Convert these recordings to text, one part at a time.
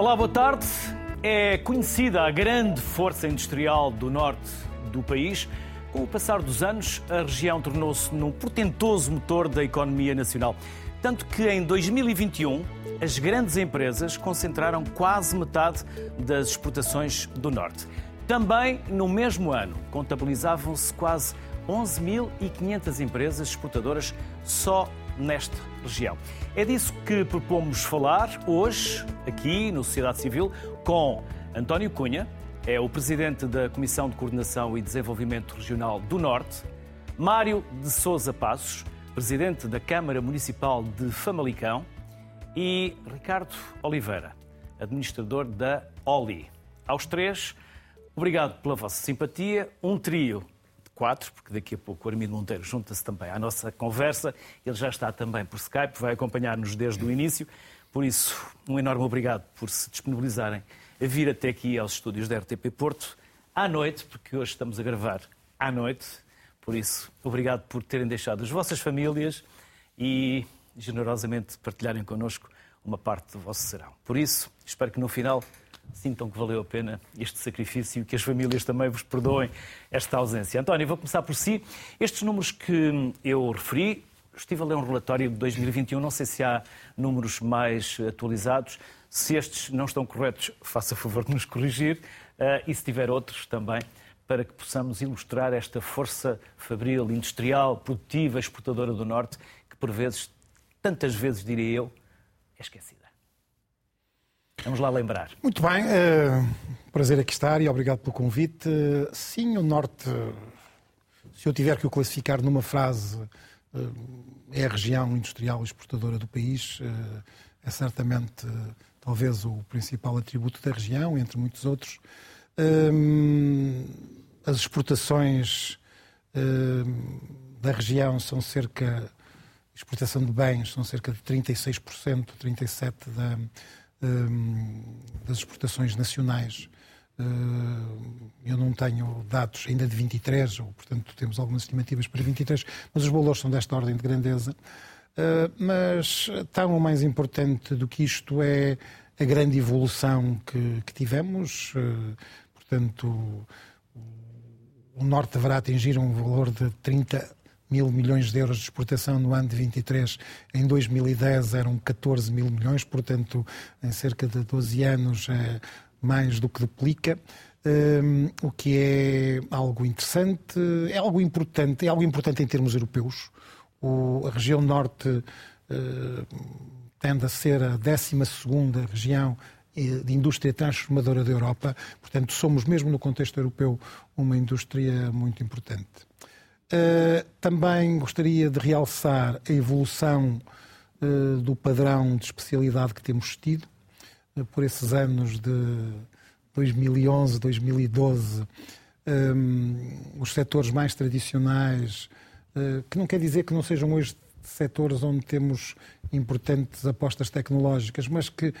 Olá, boa tarde. É conhecida a grande força industrial do norte do país. Com o passar dos anos, a região tornou-se num portentoso motor da economia nacional. Tanto que em 2021, as grandes empresas concentraram quase metade das exportações do Norte. Também no mesmo ano, contabilizavam-se quase 11.500 empresas exportadoras só nesta região. É disso que propomos falar hoje, aqui no Sociedade Civil, com António Cunha, é o presidente da Comissão de Coordenação e Desenvolvimento Regional do Norte, Mário de Souza Passos, presidente da Câmara Municipal de Famalicão, e Ricardo Oliveira, administrador da OLI. Aos três, obrigado pela vossa simpatia. Um trio quatro, porque daqui a pouco o Armindo Monteiro junta-se também à nossa conversa. Ele já está também por Skype, vai acompanhar-nos desde o início. Por isso, um enorme obrigado por se disponibilizarem a vir até aqui aos estúdios da RTP Porto à noite, porque hoje estamos a gravar à noite. Por isso, obrigado por terem deixado as vossas famílias e generosamente partilharem connosco uma parte do vosso serão. Por isso, espero que no final sintam que valeu a pena este sacrifício e que as famílias também vos perdoem esta ausência. António, vou começar por si. Estes números que eu referi, estive a ler um relatório de 2021, não sei se há números mais atualizados. Se estes não estão corretos, faça favor de nos corrigir. Uh, e se tiver outros também, para que possamos ilustrar esta força fabril, industrial, produtiva, exportadora do Norte, que por vezes, tantas vezes diria eu, é esquecida. Vamos lá lembrar. Muito bem, uh, prazer aqui estar e obrigado pelo convite. Sim, o Norte, se eu tiver que o classificar numa frase, uh, é a região industrial exportadora do país. é certamente, talvez, o principal atributo da região, entre muitos outros. as exportações da região são cerca exportação de bens são cerca de 36%, 37% da, das exportações nacionais. Hum, eu não tenho dados ainda de 23, ou, portanto temos algumas estimativas para 23, mas os valores são desta ordem de grandeza. Hum, mas tão mais importante do que isto é a grande evolução que, que tivemos. Portanto, o Norte deverá atingir um valor de 30 mil milhões de euros de exportação no ano de 23. Em 2010 eram 14 mil milhões, portanto, em cerca de 12 anos é mais do que duplica. Um, o que é algo interessante, é algo importante, é algo importante em termos europeus. O, a região norte uh, tende a ser a 12 região eh, de indústria transformadora da Europa, portanto, somos, mesmo no contexto europeu, uma indústria muito importante. Uh, também gostaria de realçar a evolução uh, do padrão de especialidade que temos tido uh, por esses anos de 2011, 2012. Um, os setores mais tradicionais, que não quer dizer que não sejam hoje setores onde temos importantes apostas tecnológicas, mas que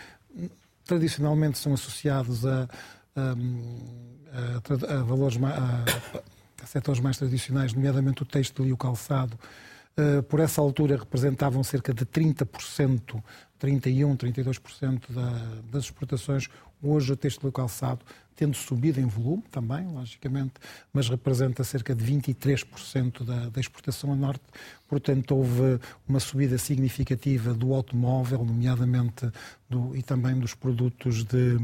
tradicionalmente são associados a, a, a, a valores. A, setores mais tradicionais, nomeadamente o têxtil e o calçado, eh, por essa altura representavam cerca de 30%, 31%, 32% das exportações. Hoje o têxtil e o calçado, tendo subido em volume também, logicamente, mas representa cerca de 23% da, da exportação a norte. Portanto, houve uma subida significativa do automóvel, nomeadamente, do, e também dos produtos de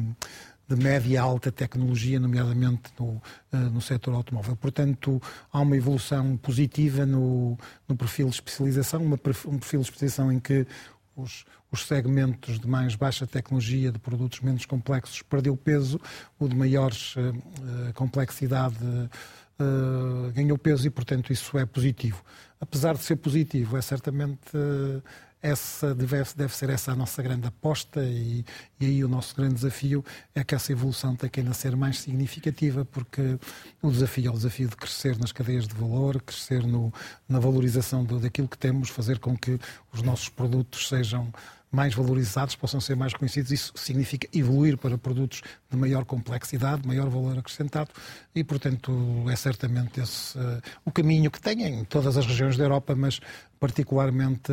de média e alta tecnologia, nomeadamente no, eh, no setor automóvel. Portanto, há uma evolução positiva no, no perfil de especialização, uma, um perfil de especialização em que os, os, segmentos de mais baixa tecnologia, de produtos menos complexos, perdeu peso, o de maiores uh, complexidade uh, ganhou peso e, portanto, isso é positivo. Apesar de ser positivo, é certamente uh, essa deve, deve ser essa a nossa grande aposta e, e, aí o nosso grande desafio é que essa evolução tem que ainda ser mais significativa, porque o desafio é o desafio de crescer nas cadeias de valor, crescer no, na valorização do, daquilo que temos, fazer com que os nossos produtos sejam mais valorizados, possam ser mais reconhecidos. Isso significa evoluir para produtos de maior complexidade, maior valor acrescentado e, portanto, é certamente esse uh, o caminho que tem em todas as regiões da Europa, mas particularmente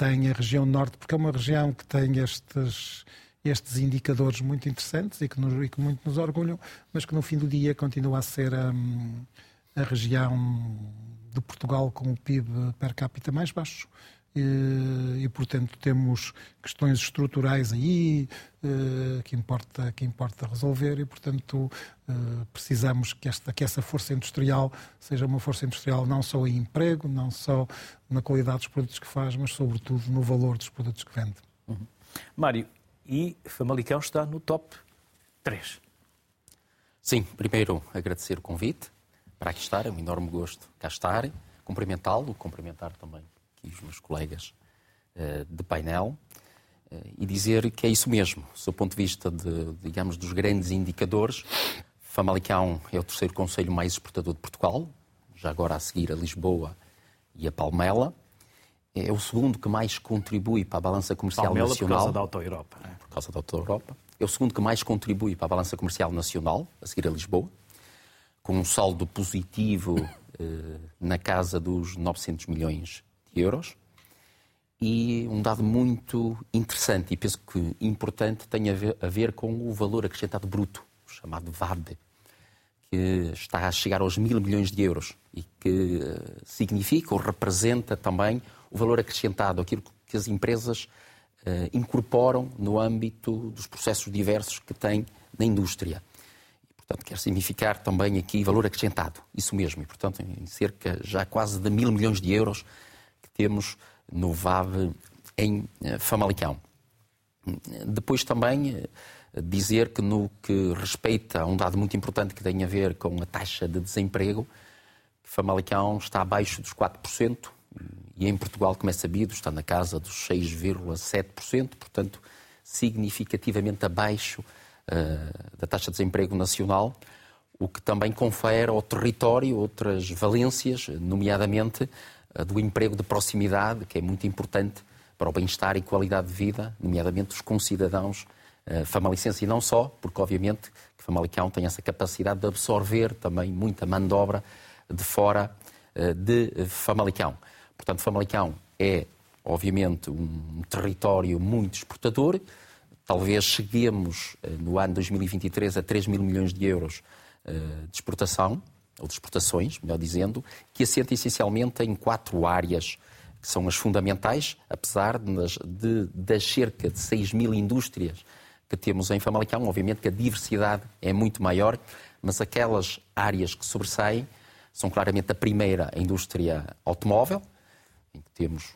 tem a região norte, porque é uma região que tem estes, estes indicadores muito interessantes e que, nos, e que muito nos orgulham, mas que no fim do dia continua a ser a, a região de Portugal com o PIB per capita mais baixo. E, e, portanto temos questões estruturais aí uh, que importa que importa resolver e portanto uh, precisamos que esta que essa força industrial seja uma força industrial não só em emprego não só na qualidade dos produtos que faz mas sobretudo no valor dos produtos que vende. Uhum. Mário e Famalicão está no top 3 Sim primeiro agradecer o convite. Para aqui estar é um enorme gosto cá estar cumprimentá-lo cumprimentar também aqui os meus colegas uh, de painel, uh, e dizer que é isso mesmo. Do ponto de vista, de, digamos, dos grandes indicadores, Famalicão é o terceiro conselho mais exportador de Portugal, já agora a seguir a Lisboa e a Palmela. É o segundo que mais contribui para a balança comercial Palmela nacional. por causa da Auto-Europa. É? Por causa da Auto-Europa. É o segundo que mais contribui para a balança comercial nacional, a seguir a Lisboa, com um saldo positivo eh, na casa dos 900 milhões euros. E um dado muito interessante e penso que importante tem a ver, a ver com o valor acrescentado bruto, chamado VAD, que está a chegar aos mil milhões de euros e que eh, significa ou representa também o valor acrescentado, aquilo que as empresas uh, incorporam no âmbito dos processos diversos que têm na indústria. E, portanto, quer significar também aqui valor acrescentado, isso mesmo. E, portanto, em cerca já quase de mil milhões de euros temos no VAV em eh, Famalicão. Depois também eh, dizer que no que respeita a um dado muito importante que tem a ver com a taxa de desemprego, Famalicão está abaixo dos 4% e em Portugal, como é sabido, está na casa dos 6,7%, portanto, significativamente abaixo uh, da taxa de desemprego nacional, o que também confere ao território outras valências, nomeadamente do emprego de proximidade, que é muito importante para o bem-estar e qualidade de vida, nomeadamente dos concidadãos uh, famalicenses, e não só, porque obviamente que Famalicão tem essa capacidade de absorver também muita mão de obra de fora uh, de Famalicão. Portanto, Famalicão é, obviamente, um território muito exportador. Talvez cheguemos uh, no ano 2023 a 3 mil milhões de euros de exportação, ou de exportações, melhor dizendo, que assenta essencialmente em quatro áreas que são as fundamentais, apesar de, de das cerca de 6 mil indústrias que temos em Famalicão, obviamente que a diversidade é muito maior, mas aquelas áreas que sobressaem são claramente a primeira, a indústria automóvel, em que temos,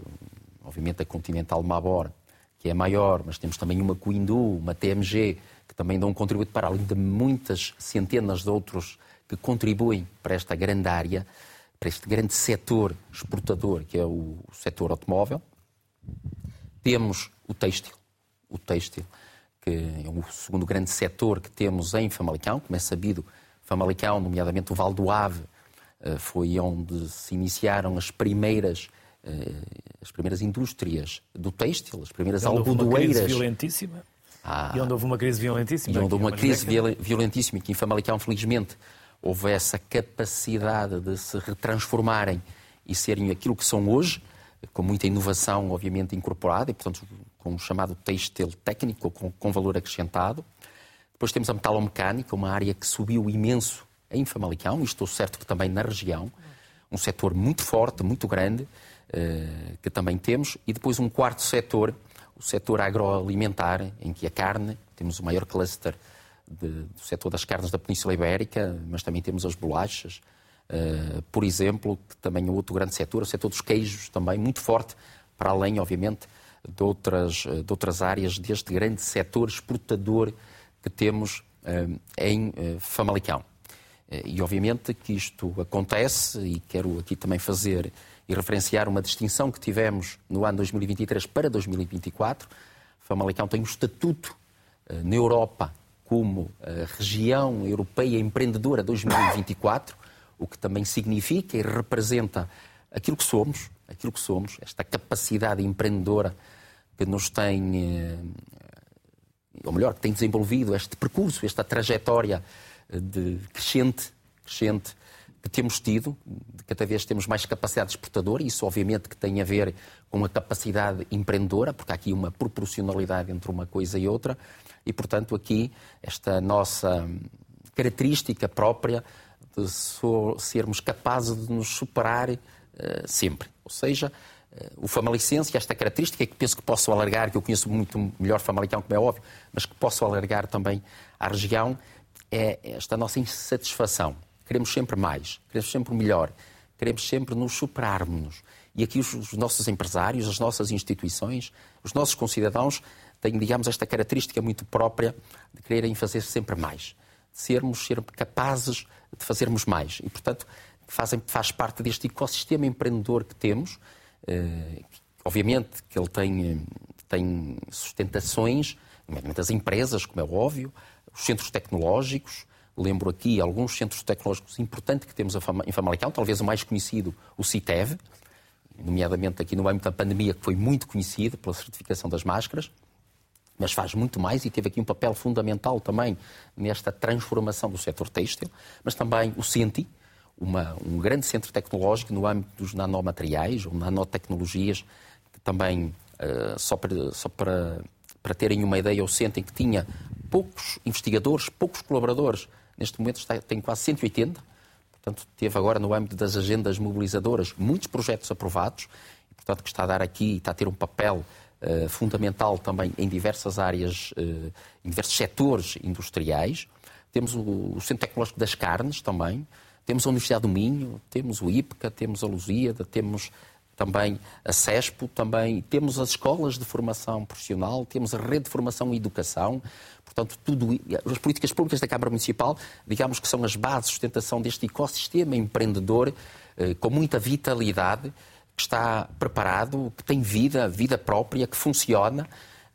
obviamente, a Continental Mabor, que é maior, mas temos também uma Coindu, uma TMG, que também dão um contributo para além de muitas centenas de outros que contribuem para esta grande área, para este grande setor exportador que é o, setor automóvel. Temos o têxtil, o têxtil, que é o segundo grande setor que temos em Famalicão. Como é sabido, Famalicão, nomeadamente o Val do Ave, eh, foi onde se iniciaram as primeiras eh, as primeiras indústrias do têxtil, as primeiras algodoeiras. Uma crise violentíssima. Ah, e onde houve uma crise violentíssima. E onde houve uma crise violentíssima, que em Famalicão, felizmente, houve essa capacidade de se retransformarem e serem aquilo que são hoje, com muita inovação, obviamente, incorporada, e, portanto, com o chamado têxtil técnico, com, com valor acrescentado. Depois temos a metalomecânica, uma área que subiu imenso em Famalicão, e estou certo que também na região, um setor muito forte, muito grande, eh, que também temos. E depois um quarto setor, o setor agroalimentar, em que a carne, temos o maior cluster de, do setor das carnes da Península Ibérica, mas também temos as bolachas, uh, por exemplo, que também é outro grande setor, o setor dos queijos também muito forte, para além, obviamente, de outras, de outras áreas deste grande setor exportador que temos uh, em uh, Famalicão. E obviamente que isto acontece, e quero aqui também fazer e referenciar uma distinção que tivemos no ano 2023 para 2024. Famalicão tem um estatuto na Europa como a região europeia empreendedora 2024, o que também significa e representa aquilo que somos, aquilo que somos, esta capacidade empreendedora que nos tem, eh, ou melhor, que tem desenvolvido este percurso, esta trajetória de crescente, crescente que temos tido, cada vez temos mais capacidade exportadora, e isso obviamente que tem a ver com a capacidade empreendedora, porque há aqui uma proporcionalidade entre uma coisa e outra, e portanto aqui esta nossa característica própria de sermos capazes de nos superar uh, sempre. Ou seja, uh, o Famalicense, esta característica que penso que posso alargar, que eu conheço muito melhor Famalicão, como é óbvio, mas que posso alargar também à região, é esta nossa insatisfação. Queremos sempre mais, queremos sempre melhor, queremos sempre nos superarmos. E aqui os, os nossos empresários, as nossas instituições, os nossos concidadãos têm, digamos, esta característica muito própria de quererem fazer sempre mais, de sermos ser capazes de fazermos mais. E, portanto, fazem, faz parte deste ecossistema empreendedor que temos. Eh, obviamente que ele tem, tem sustentações, nomeadamente as empresas, como é óbvio, os centros tecnológicos. Lembro aqui alguns centros tecnológicos importantes que temos em Famalicão, talvez o mais conhecido, o CITEV, nomeadamente aqui no âmbito da pandemia, que foi muito conhecido pela certificação das máscaras mas faz muito mais e teve aqui um papel fundamental também nesta transformação do setor têxtil, mas também o CENTI, uma, um grande centro tecnológico no âmbito dos nanomateriais ou nanotecnologias, que também, uh, só, para, só para, para terem uma ideia, o CENTI que tinha poucos investigadores, poucos colaboradores, neste momento está, tem quase 180, portanto teve agora no âmbito das agendas mobilizadoras muitos projetos aprovados, e, portanto que está a dar aqui, está a ter um papel eh, fundamental também em diversas áreas, uh, em diversos setores industriais. Temos o, o, Centro Tecnológico das Carnes também, temos a Universidade do Minho, temos o IPCA, temos a Lusíada, temos também a CESPO, também temos as escolas de formação profissional, temos a rede de formação e educação, portanto, tudo, as políticas públicas da Câmara Municipal, digamos que são as bases de sustentação deste ecossistema empreendedor eh, com muita vitalidade que está preparado, que tem vida, vida própria, que funciona,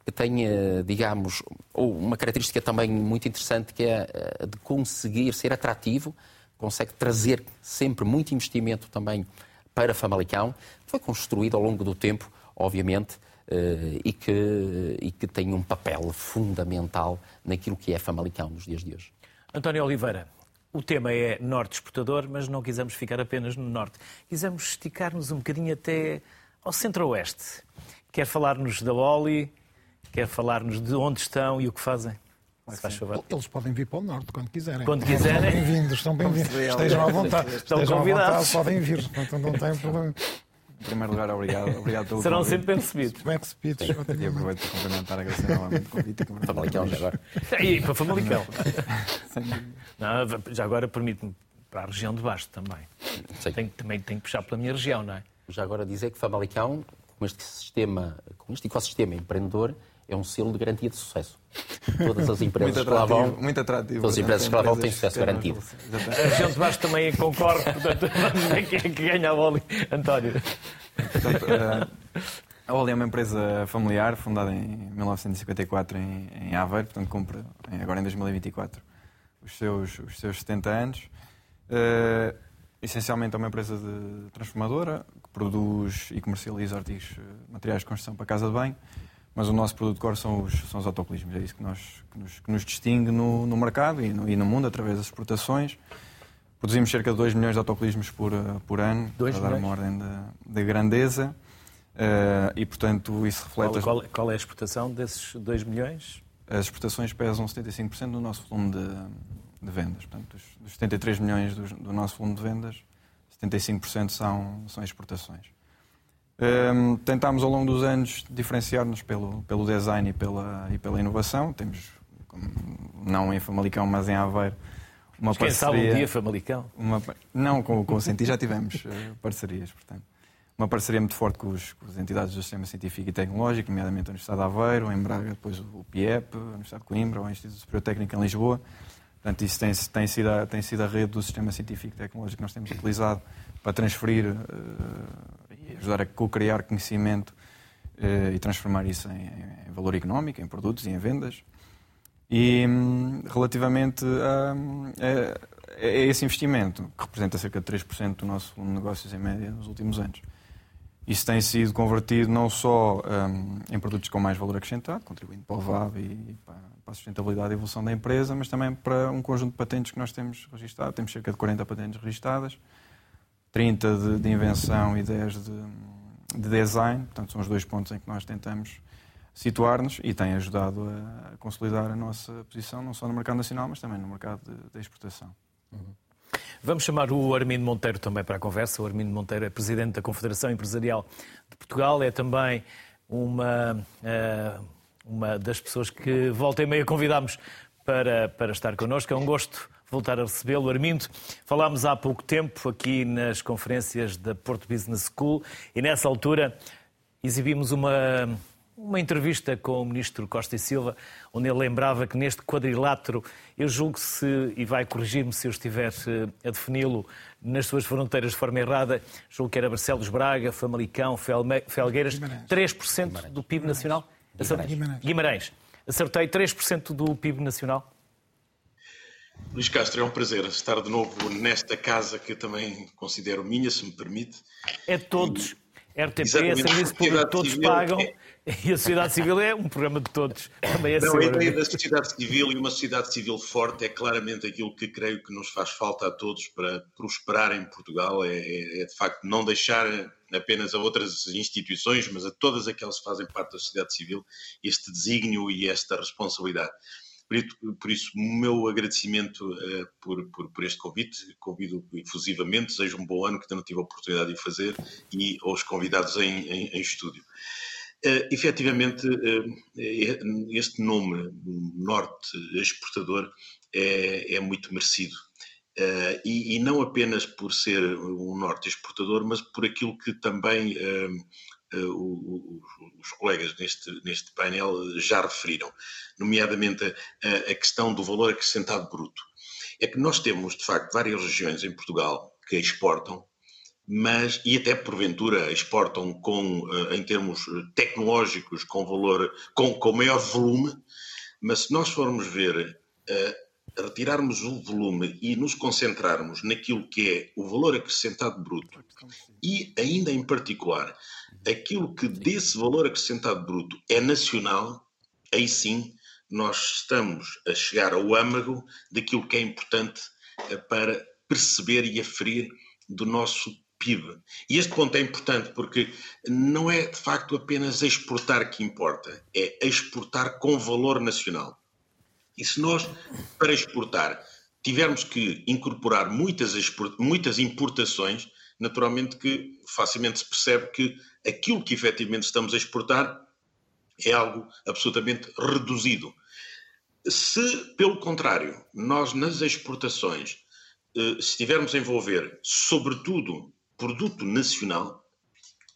que tem, eh, digamos, uma característica também muito interessante que é eh, de conseguir ser atrativo, consegue trazer sempre muito investimento também para Famalicão, foi construído ao longo do tempo, obviamente, eh, e que, e que tem um papel fundamental naquilo que é Famalicão nos dias de hoje. António Oliveira, o tema é norte exportador, mas não quisemos ficar apenas no norte. Quisemos esticar-nos um bocadinho até ao centro-oeste. Quer falar-nos da Oli, quer falar-nos de onde estão e o que fazem? Eles podem vir para o norte quando quiserem. Quando quiserem. Bem-vindos, estão bem-vindos. Estejam à vontade. Estão Estejam convidados. Vontade, podem vir, então não tem problema. Em primeiro lugar, obrigado, obrigado pelo Serão convite. sempre bem recebidos. Bem recebidos. E aproveito para cumprimentar, agradecer novamente o convite. Famalicão já agora. E para Famalicão. Não, já agora permite-me para a região de baixo também. Tem, também tem que puxar pela minha região, não é? Já agora dizer que Famalicão, com este sistema, com este ecossistema empreendedor, é um selo de garantia de sucesso. Todas as empresas muito que lá vão, muito atrativo, todas as empresas que lá vão têm sucesso garantido. A de baixo também concorre, portanto, vamos ver quem é que ganha a bola. António. Portanto, uh, a Oli é uma empresa familiar, fundada em 1954 em, em Aveiro, portanto cumpre agora em 2024 os seus, os seus 70 anos. Uh, essencialmente é uma empresa de transformadora que produz e comercializa artigos, materiais de construção para casa de banho mas o nosso produto core são os, são os autocolismos. É isso que, nós, que, nos, que nos distingue no, no mercado e no, e no, mundo, através das exportações. Produzimos cerca de 2 milhões de autocolismos por, eh, por ano, para milhões? dar uma ordem de, de grandeza. Uh, e, portanto, isso reflete... Qual, qual, qual, é a exportação desses 2 milhões? As exportações pesam 75% do nosso volume de, de vendas. Portanto, dos, dos 73 milhões do, do nosso volume de vendas, 75% são, são exportações. Um, tentámos ao longo dos anos diferenciar-nos pelo, pelo design e pela, e pela inovação. Temos, não em Famalicão, mas em Aveiro, uma mas quem parceria. sabe um dia Famalicão? Uma, não, com, com o Senti já tivemos uh, parcerias, portanto. Uma parceria muito forte com, os, com, as entidades do Sistema Científico e Tecnológico, nomeadamente a Universidade de Aveiro, em Braga, depois o PIEP, a Universidade de Coimbra, o Instituto Superior Técnico em Lisboa. Portanto, isso tem, tem, sido a, tem sido a rede do Sistema Científico e Tecnológico que nós temos utilizado para transferir uh, ajudar a co-criar conhecimento uh, e transformar isso em, em, valor económico, em produtos e em vendas. E um, relativamente a, a, a, esse investimento, que representa cerca de 3% do nosso negócios em média nos últimos anos, isso tem sido convertido não só um, em produtos com mais valor acrescentado, contribuindo para o VAB e para a sustentabilidade e evolução da empresa, mas também para um conjunto de patentes que nós temos registrado. Temos cerca de 40 patentes registadas, 30 de, de invenção e 10 de, de, design. Portanto, são os dois pontos em que nós tentamos situar-nos e tem ajudado a consolidar a nossa posição, não só no mercado nacional, mas também no mercado de, de exportação. Uhum. Vamos chamar o Armindo Monteiro também para a conversa. O Armindo Monteiro é presidente da Confederação Empresarial de Portugal, é também uma, eh, uma das pessoas que volta e meia convidámos para, para estar connosco. É um gosto voltar a recebê-lo. Armindo, falámos há pouco tempo aqui nas conferências da Porto Business School e nessa altura exibimos uma, uma entrevista com o ministro Costa e Silva, onde ele lembrava que neste quadrilátero, eu julgo se, e vai corrigir-me se eu estiver eh, a defini-lo nas suas fronteiras de forma errada, julgo que era Barcelos Braga, Famalicão, Felgueiras, Guimarães. 3% Guimarães. do PIB nacional? Guimarães. Guimarães. Guimarães. Acertei 3% do PIB nacional? Luís Castro, é um prazer estar de novo nesta casa que eu também considero minha, se me permite. É de todos. RTP, Exatamente. Serviço Público, todos pagam. É E a sociedade civil é um programa de todos. Também é Não, a ideia da sociedade civil e uma sociedade civil forte é claramente aquilo que creio que nos faz falta a todos para prosperar em Portugal. É, é, é de facto não deixar apenas a outras instituições, mas a todas aquelas que fazem parte da sociedade civil, este desígnio e esta responsabilidade. Por isso, o meu agradecimento uh, por, por, por, este convite, convido efusivamente, desejo um bom ano que ainda não tive a oportunidade de fazer e aos convidados em, em, em estúdio. Uh, efetivamente, uh, este nome, Norte Exportador, é, é muito merecido. Uh, e, e, não apenas por ser um Norte exportador, mas por aquilo que também o, os colegas neste, neste painel já referiram, nomeadamente a, a questão do valor acrescentado bruto. É que nós temos, de facto, várias regiões em Portugal que exportam mas e até porventura exportam com, eh, em termos tecnológicos com valor, com, com maior volume, mas se nós formos ver, uh, retirarmos o volume e nos concentrarmos naquilo que é o valor acrescentado bruto e ainda em particular aquilo que desse valor acrescentado bruto é nacional, aí sim nós estamos a chegar ao âmago daquilo que é importante uh, para perceber e aferir do nosso PIB. E este ponto é importante porque não é de facto apenas exportar que importa, é exportar com valor nacional. E se nós, para exportar, tivermos que incorporar muitas, muitas importações, naturalmente que facilmente se percebe que aquilo que efetivamente estamos a exportar é algo absolutamente reduzido. Se, pelo contrário, nós nas exportações eh, estivermos a envolver, sobretudo, produto nacional,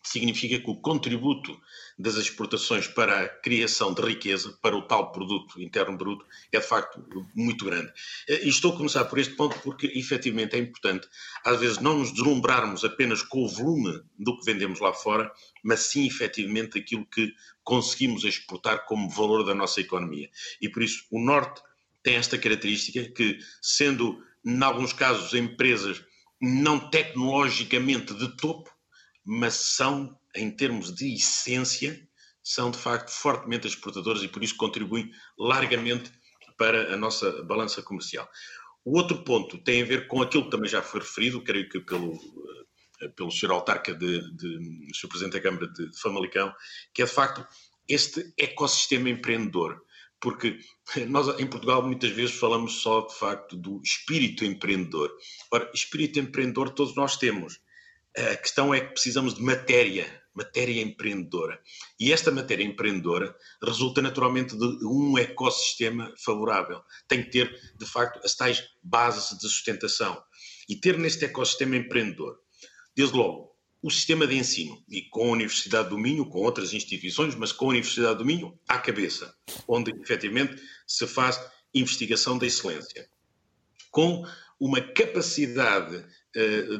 significa que o contributo das exportações para a criação de riqueza, para o tal produto interno bruto, é de facto muito grande. E estou a começar por este ponto porque, efetivamente, é importante, às vezes, não nos deslumbrarmos apenas com o volume do que vendemos lá fora, mas sim, efetivamente, aquilo que conseguimos exportar como valor da nossa economia. E por isso, o Norte tem esta característica que, sendo, em alguns casos, empresas não tecnologicamente de topo, mas são, em termos de essência, são de facto fortemente exportadores e por isso contribuem largamente para a nossa balança comercial. O outro ponto tem a ver com aquilo que também já foi referido, creio que pelo, eh, pelo Sr. Autarca, de, de, Sr. Presidente da Câmara de, de Famalicão, que é de facto este ecossistema empreendedor porque nós em Portugal muitas vezes falamos só de facto do espírito empreendedor. Ora, espírito empreendedor todos nós temos. A questão é que precisamos de matéria, matéria empreendedora. E esta matéria empreendedora resulta naturalmente de um ecossistema favorável. Tem que ter, de facto, as tais bases de sustentação. E ter neste ecossistema empreendedor, desde logo, o sistema de ensino, e com a Universidade do Minho, com outras instituições, mas com a Universidade do Minho à cabeça, onde efetivamente se faz investigação da excelência. Com uma capacidade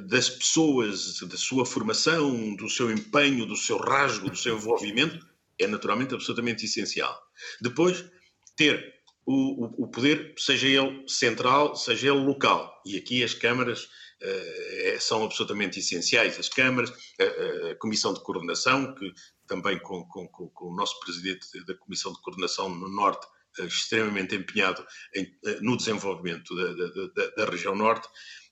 das pessoas, da sua formação, do seu empenho, do seu rasgo, do seu envolvimento, é naturalmente absolutamente essencial. Depois, ter o, o, poder, seja ele central, seja ele local, e aqui as câmaras uh, são absolutamente essenciais. As câmaras, a, a, Comissão de Coordenação, que também com, com, com, o nosso presidente da Comissão de Coordenação no Norte, uh, extremamente empenhado em, no desenvolvimento da, da, da, da, região Norte,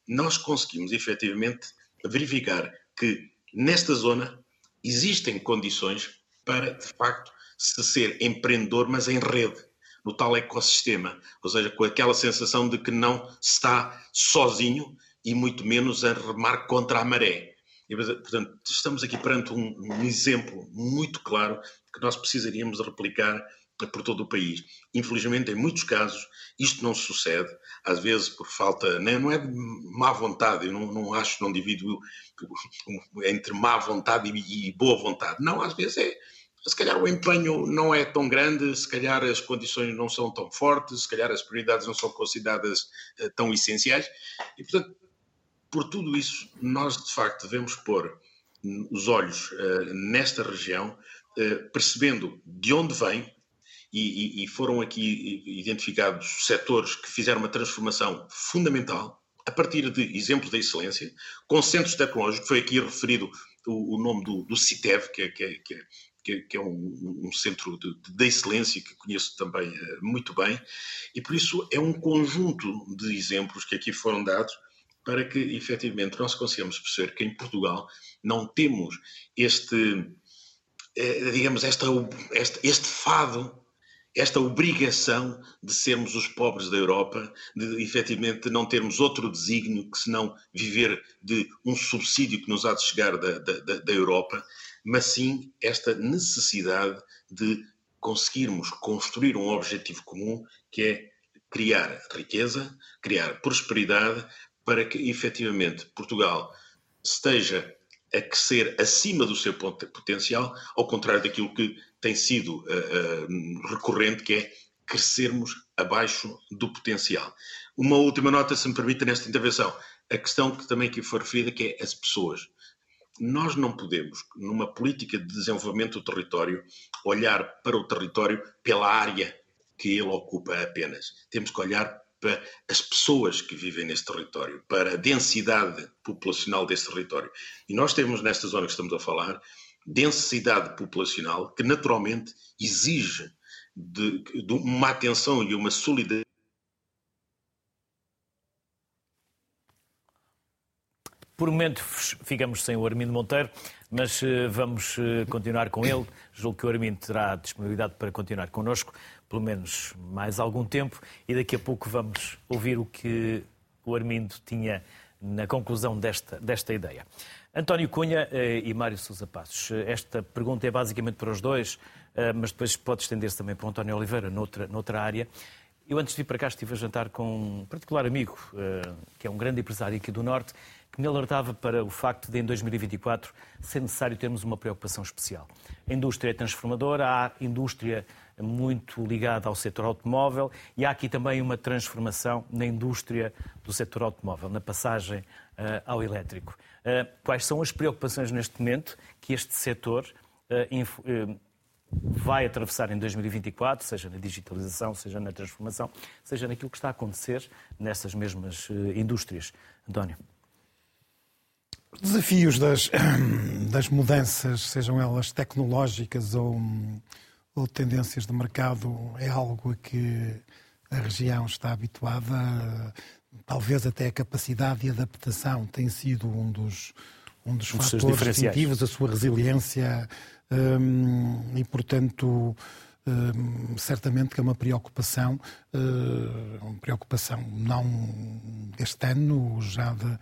nós conseguimos efetivamente verificar que nesta zona existem condições para, de facto, se ser empreendedor, mas em rede no tal ecossistema, ou seja, com aquela sensação de que não está sozinho e muito menos a remar contra a maré. E, portanto, estamos aqui perante um, um exemplo muito claro que nós precisaríamos replicar por todo o país. Infelizmente, em muitos casos, isto não sucede, às vezes por falta, não é de má vontade, eu não, não acho, não divido entre má vontade e, e boa vontade. Não, às vezes é, se calhar o empenho não é tão grande, se calhar as condições não são tão fortes, se calhar as prioridades não são consideradas uh, tão essenciais. E, portanto, por tudo isso, nós de facto devemos pôr os olhos uh, nesta região, uh, percebendo de onde vem, e, e, foram aqui identificados setores que fizeram uma transformação fundamental, a partir de exemplos da excelência, com centros tecnológicos, foi aqui referido o, o nome do, do CITEV, que é, que é, que é que, que é um, um centro de, de, excelência que conheço também uh, muito bem, e por isso é um conjunto de exemplos que aqui foram dados para que efetivamente nós consigamos perceber que em Portugal não temos este, eh, digamos, esta, este, este fado esta obrigação de sermos os pobres da Europa, de efetivamente não termos outro desígnio que senão viver de um subsídio que nos há de chegar da, da, da Europa, mas sim esta necessidade de conseguirmos construir um objetivo comum que é criar riqueza, criar prosperidade, para que efetivamente Portugal esteja a crescer acima do seu potencial, ao contrário daquilo que tem sido uh, uh, recorrente, que é crescermos abaixo do potencial. Uma última nota, se me permite, nesta intervenção. A questão que também aqui foi referida, que é as pessoas. Nós não podemos, numa política de desenvolvimento do território, olhar para o território pela área que ele ocupa apenas. Temos que olhar para as pessoas que vivem neste território, para a densidade populacional deste território. E nós temos, nesta zona que estamos a falar, densidade populacional que naturalmente exige de, de uma atenção e uma solidariedade Por momento ficamos sem o Armindo Monteiro, mas uh, vamos uh, continuar com ele. Julgo que o Armindo terá disponibilidade para continuar connosco, pelo menos mais algum tempo, e daqui a pouco vamos ouvir o que o Armindo tinha na conclusão desta, desta ideia. António Cunha uh, e Mário Sousa Passos, esta pergunta é basicamente para os dois, mas depois pode estender-se também para o António Oliveira, noutra, noutra área. Eu, antes de vir para cá, estive a jantar com um particular amigo, que é um grande empresário aqui do Norte, que me alertava para o facto de, em 2024, ser necessário termos uma preocupação especial. A indústria é transformadora, há indústria muito ligada ao setor automóvel e há aqui também uma transformação na indústria do setor automóvel, na passagem uh, ao elétrico. Uh, quais são as preocupações neste momento que este setor uh, vai atravessar em 2024, seja na digitalização, seja na transformação, seja naquilo que está a acontecer nessas mesmas indústrias? António. Os desafios das, das mudanças, sejam elas tecnológicas ou, ou tendências de mercado, é algo a que a região está habituada. Talvez até a capacidade de adaptação tem sido um dos, um dos um fatores distintivos, a sua resiliência hum, e, portanto, hum, certamente que é uma preocupação, hum, uma preocupação não este ano, já de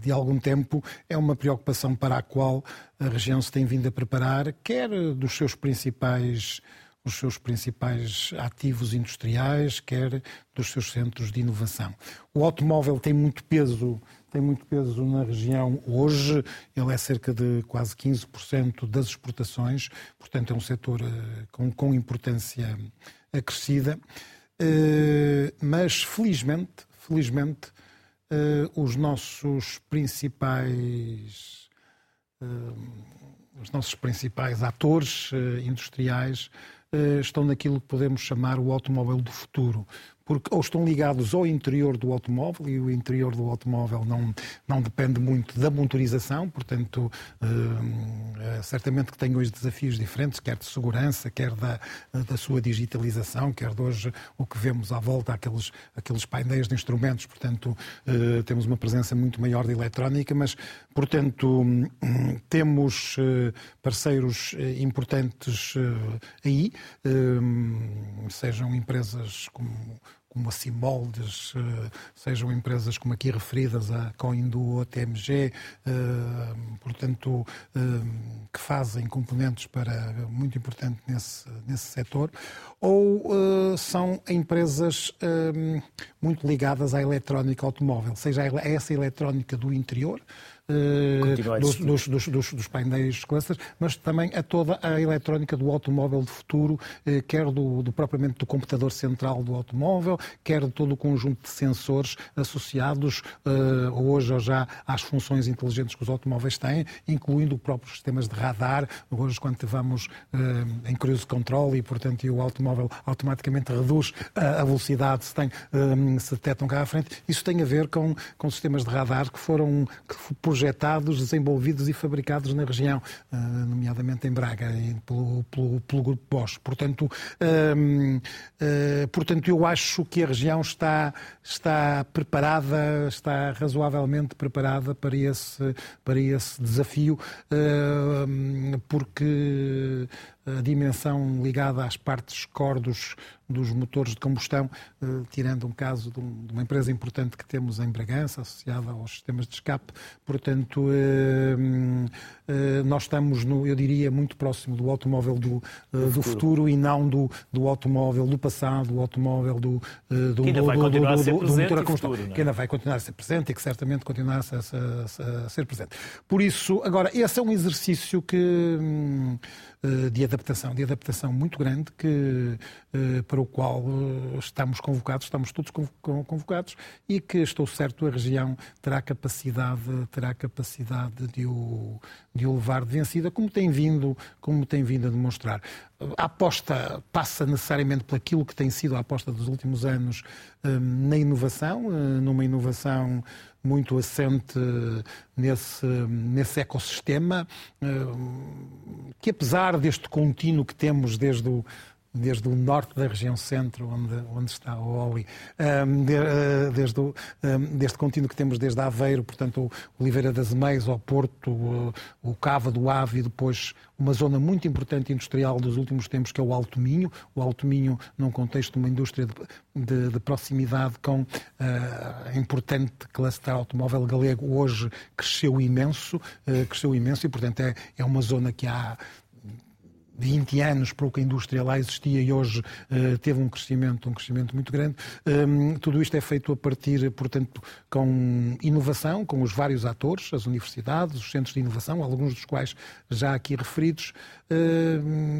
de algum tempo, é uma preocupação para a qual a região se tem vindo a preparar, quer dos seus principais os seus principais ativos industriais, quer dos seus centros de inovação. O automóvel tem muito peso, tem muito peso na região hoje, ele é cerca de quase 15% das exportações, portanto é um setor eh, com, com importância acrescida, eh, mas felizmente, felizmente os nossos principais uh, os nossos principais atores uh, industriais estão naquilo que podemos chamar o automóvel do futuro. Porque ou estão ligados ao interior do automóvel e o interior do automóvel não, não depende muito da motorização, portanto, uh, certamente que tem hoje desafios diferentes, quer de segurança, quer da, da sua digitalização, quer de hoje o que vemos à volta, aqueles, aqueles painéis de instrumentos, portanto, uh, temos uma presença muito maior de eletrónica, mas, portanto, um, temos uh, parceiros importantes aí, sejam empresas como como a Simoldes, eh, sejam empresas como aqui referidas, a Coindu ou a TMG, eh, portanto, eh, que fazem componentes para muito importante nesse, nesse setor, ou são empresas muito ligadas à eletrónica automóvel, seja a essa eletrónica do interior, dos, dos, dos, dos, dos painéis mas também a toda a eletrónica do automóvel de futuro, eh, quer do, do, propriamente do computador central do automóvel, quer de todo o conjunto de sensores associados uh, hoje ou já às funções inteligentes que os automóveis têm, incluindo próprios sistemas de radar. Hoje, quando vamos uh, em cruise control e, portanto, e o automóvel automaticamente reduz a, a velocidade se, tem, um, se detectam cá à frente, isso tem a ver com, com sistemas de radar que foram que projetados, desenvolvidos e fabricados na região, eh, nomeadamente em Braga, pelo, pelo, pelo grupo Bosch. Portanto, hum, uh, portanto, eu acho que a região está, está preparada, está razoavelmente preparada para esse, para esse desafio, uh, porque a dimensão ligada às partes core dos, motores de combustão, eh, tirando um caso de, uma empresa importante que temos em Bragança, associada aos sistemas de escape. Portanto, eh, eh, nós estamos, no, eu diria, muito próximo do automóvel do, do, do futuro. e não do, do automóvel do passado, do automóvel do, do, que vai continuar a ser presente a combustão, futuro, é? que ainda vai continuar a ser presente e que certamente continuará a, a, a, ser presente. Por isso, agora, esse é um exercício que hum, de adaptação, de adaptação muito grande que, para o qual estamos convocados, estamos todos convocados e que estou certo a região terá capacidade, terá capacidade de o, de o levar de vencida, como tem vindo, como tem vindo a demonstrar. A aposta passa necessariamente por aquilo que tem sido a aposta dos últimos anos na inovação, numa inovação muito assente nesse, nesse ecossistema, que apesar deste contínuo que temos desde o desde o norte da região centro, onde, onde está o Oli, um, de, uh, desde, o, um, deste contínuo que temos desde Aveiro, portanto, Oliveira das Meias ao Porto, uh, o Cava do Ave e depois uma zona muito importante industrial dos últimos tempos, que é o Alto Minho. O Alto Minho, num contexto de uma indústria de, de, de proximidade com uh, importante cluster automóvel galego, hoje cresceu imenso, uh, cresceu imenso e, portanto, é, é uma zona que há 20 anos para o indústria lá existia e hoje uh, teve um crescimento, um crescimento muito grande. Um, tudo isto é feito a partir, portanto, com inovação, com os vários atores, as universidades, os centros de inovação, alguns dos quais já aqui referidos,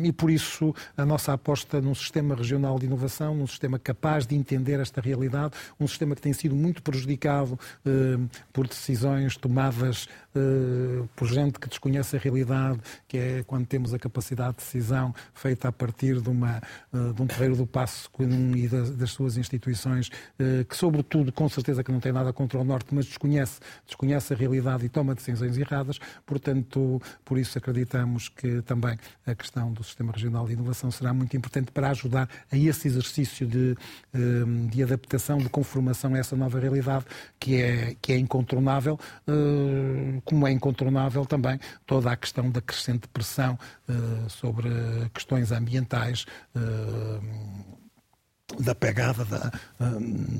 e por isso a nossa aposta num sistema regional de inovação, num sistema capaz de entender esta realidade, um sistema que tem sido muito prejudicado por decisões tomadas por gente que desconhece a realidade, que é quando temos a capacidade de decisão feita a partir de, uma, eh, de um terreiro do passo e das, das, suas instituições, eh, que sobretudo, com certeza que não tem nada contra o Norte, mas desconhece, desconhece a realidade e toma decisões erradas. Portanto, por isso acreditamos que também a questão do Sistema Regional de Inovação será muito importante para ajudar a esse exercício de, eh, de adaptação, de conformação a essa nova realidade que é, que é incontornável, como é incontornável também toda a questão da crescente pressão sobre sobre questões ambientais eh, da pegada da, eh,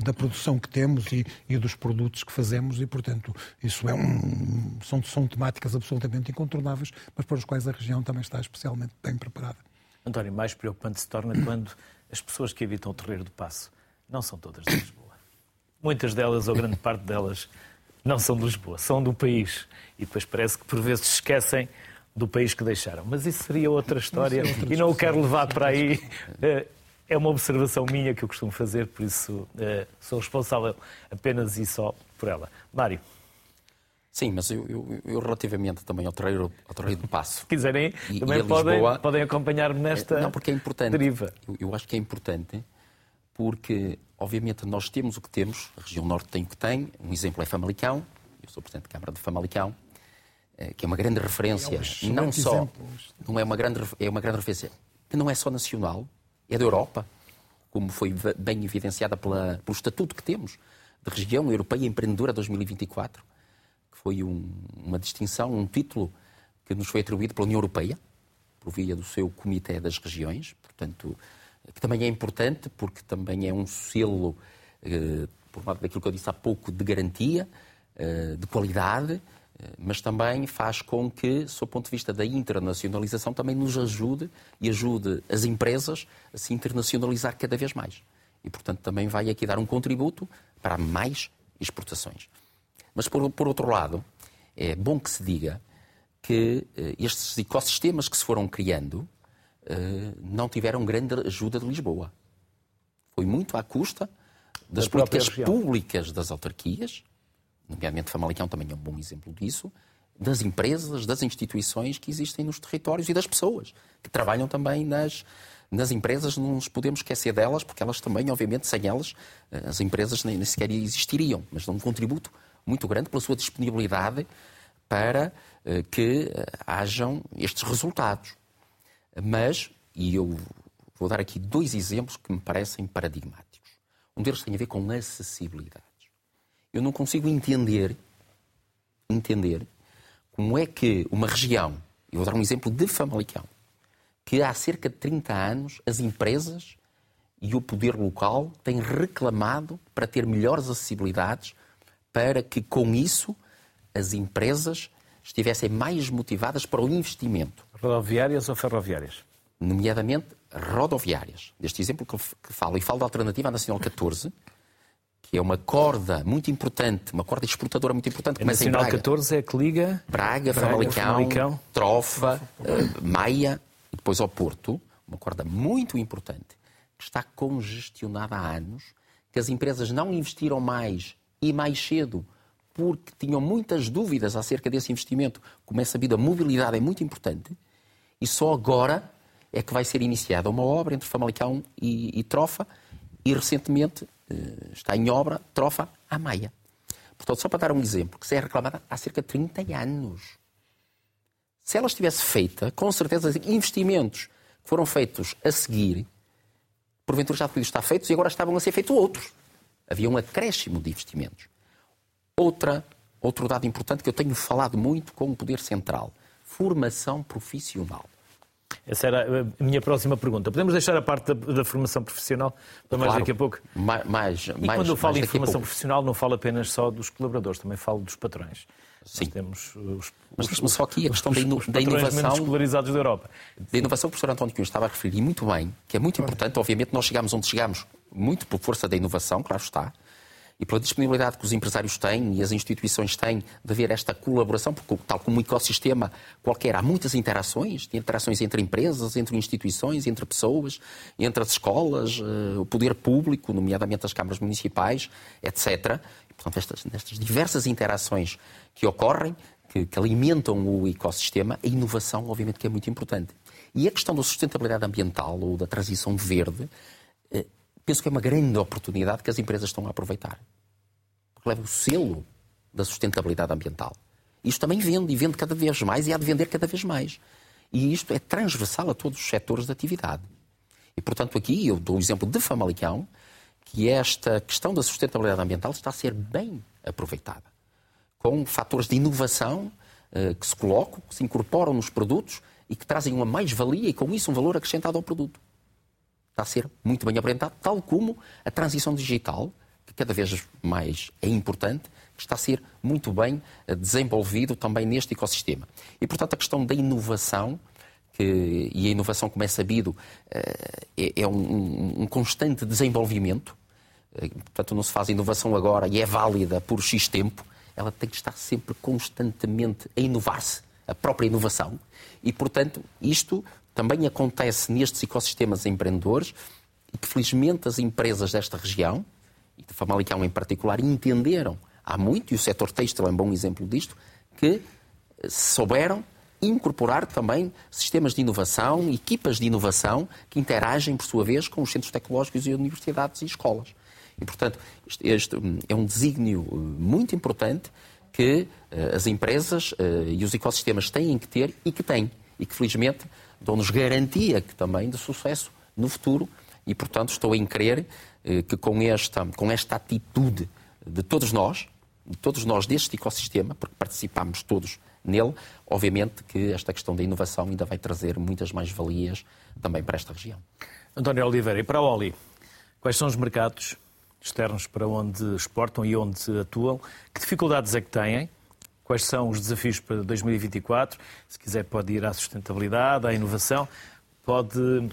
da produção que temos e, e, dos produtos que fazemos e, portanto, isso é um, são, são temáticas absolutamente incontornáveis, mas para as quais a região também está especialmente bem preparada. António, mais preocupante se torna quando as pessoas que evitam o Terreiro do Passo não são todas de Lisboa. Muitas delas, ou grande parte delas, não são de Lisboa, são do país. E depois parece que por vezes se esquecem do país que deixaram. Mas isso seria outra história é outra e não o quero levar para aí. Eh, é uma observação minha que eu costumo fazer, por isso eh, sou responsável apenas e só por ela. Mário. Sim, mas eu, eu, eu, relativamente também ao terreiro, ao terreiro do Passo. Se quiserem, e, também e podem, Lisboa, podem acompanhar-me nesta não, porque é importante, deriva. Eu, eu, acho que é importante porque, obviamente, nós temos o que temos, a região norte tem o que tem, um exemplo é Famalicão, eu sou Presidente da Câmara de Famalicão, eh, que é uma grande referência, É um não só, exemplo. não é uma grande, é uma grande referência, que não é só nacional, é da Europa, como foi bem evidenciada pela, pelo estatuto que temos de região europeia empreendedora 2024, que foi um- uma distinção, um título que nos foi atribuído pela União Europeia, por via do seu Comitê das Regiões, portanto, que também é importante porque também é um selo, eh, por lado daquilo que eu disse há pouco, de garantia, eh, de qualidade, mas também faz com que, sob o ponto de vista da internacionalização, também nos ajude e ajude as empresas a se internacionalizar cada vez mais. E, portanto, também vai aqui dar um contributo para mais exportações. Mas, por, por outro lado, é bom que se diga que eh, estes ecossistemas que se foram criando eh, não tiveram grande ajuda de Lisboa. Foi muito à custa das Da políticas públicas das autarquias, nomeadamente Famalicão também é um bom exemplo disso, das empresas, das instituições que existem nos territórios e das pessoas que trabalham também nas, nas empresas. Não nos podemos esquecer delas, porque elas também, obviamente, sem elas, eh, as empresas nem, sequer existiriam, mas dão um contributo muito grande pela sua disponibilidade para eh, que eh, hajam estes resultados. Mas, e eu vou dar aqui dois exemplos que me parecem paradigmáticos. Um deles tem a ver com acessibilidades. Eu não consigo entender, entender como é que uma região, eu vou dar um exemplo de Famalicão, que há cerca de 30 anos as empresas e o poder local têm reclamado para ter melhores acessibilidades, para que com isso as empresas estivessem mais motivadas para o investimento Rodoviárias ou ferroviárias? nomeadamente rodoviárias. Deste exemplo que falo, e falo da Alternativa Nacional 14, que é uma corda muito importante, uma corda exportadora muito importante, A começa em Nacional Braga. 14 é que liga Braga, Braga, Famalicão, Famalicão. Trofa, eh, Maia e depois ao Porto, uma corda muito importante, que está congestionada há anos, que as empresas não investiram mais e mais cedo porque tinham muitas dúvidas acerca desse investimento. Como é sabido, a mobilidade é muito importante e só agora é que vai ser iniciada uma obra entre Famalicão e, e Trofa e recentemente está em obra Trofa à Maia. Portanto, só para dar um exemplo, que se é reclamada há cerca de 30 anos. Se ela estivesse feita, com certeza, investimentos que foram feitos a seguir, porventura já podiam estar feitos e agora estavam a ser feitos outros. Havia um acréscimo de investimentos. Outra, outro dado importante que eu tenho falado muito com o Poder Central: formação profissional. Essa era a minha próxima pergunta. Podemos deixar a parte da, da formação profissional para mais Claro, daqui a pouco? ma- Mais, E mais, quando eu falo mais em formação profissional, não falo apenas só dos colaboradores, também falo dos patrões. Sim. Nós temos os, Mas os- mas só aqui a questão da, ino- os da patrões menos inovação. escolarizados da Europa. Da inovação o professor António Cunha estava a referir, e muito bem, que é muito importante, obviamente, nós chegamos onde chegamos muito por força da inovação, claro está, e pela disponibilidade que os empresários têm e as instituições têm de haver esta colaboração, porque, tal como um ecossistema qualquer, há muitas interações, interações entre empresas, entre instituições, entre pessoas, entre as escolas, eh, o poder público, nomeadamente as câmaras municipais, etc. E, portanto, estas, nestas diversas interações que ocorrem, que, que alimentam o ecossistema, a inovação, obviamente, que é muito importante. E a questão da sustentabilidade ambiental ou da transição verde, eh, penso que é uma grande oportunidade que as empresas estão a aproveitar. Porque leva o selo da sustentabilidade ambiental. Isto também vende, e vende cada vez mais, e há de vender cada vez mais. E isto é transversal a todos os setores de atividade. E, portanto, aqui eu dou o exemplo de Famalicão, que esta questão da sustentabilidade ambiental está a ser bem aproveitada. Com fatores de inovação eh, que se colocam, que se incorporam nos produtos e que trazem uma mais-valia e, com isso, um valor acrescentado ao produto está a ser muito bem apresentado, tal como a transição digital, que cada vez mais é importante, está a ser muito bem eh, desenvolvido também neste ecossistema. E, portanto, a questão da inovação, que, e a inovação, como é sabido, eh, é, é um, um- um constante desenvolvimento, Eh, portanto, não se faz inovação agora e é válida por X tempo, ela tem que estar sempre constantemente a inovar-se, a própria inovação. E, portanto, isto também acontece nestes ecossistemas empreendedores e que, felizmente, as empresas desta região, e de Famalicão em particular, entenderam há muito, e o setor têxtil é um bom exemplo disto, que eh, souberam incorporar também sistemas de inovação, equipas de inovação que interagem, por sua vez, com os centros tecnológicos e universidades e escolas. E, portanto, este, este é um desígnio eh, muito importante que uh, as empresas e os ecossistemas têm que ter e que têm. E que, felizmente, dão-nos garantia que, também de sucesso no futuro. E, portanto, estou em crer uh, que com esta, com esta atitude de todos nós, de todos nós deste ecossistema, porque participamos todos nele, obviamente que esta questão da inovação ainda vai trazer muitas mais valias também para esta região. António Oliveira, e para a Oli, quais são os mercados externos para onde exportam e onde atuam. Que dificuldades é que têm? Quais são os desafios para 2024? Se quiser, pode ir à sustentabilidade, à inovação, pode uh,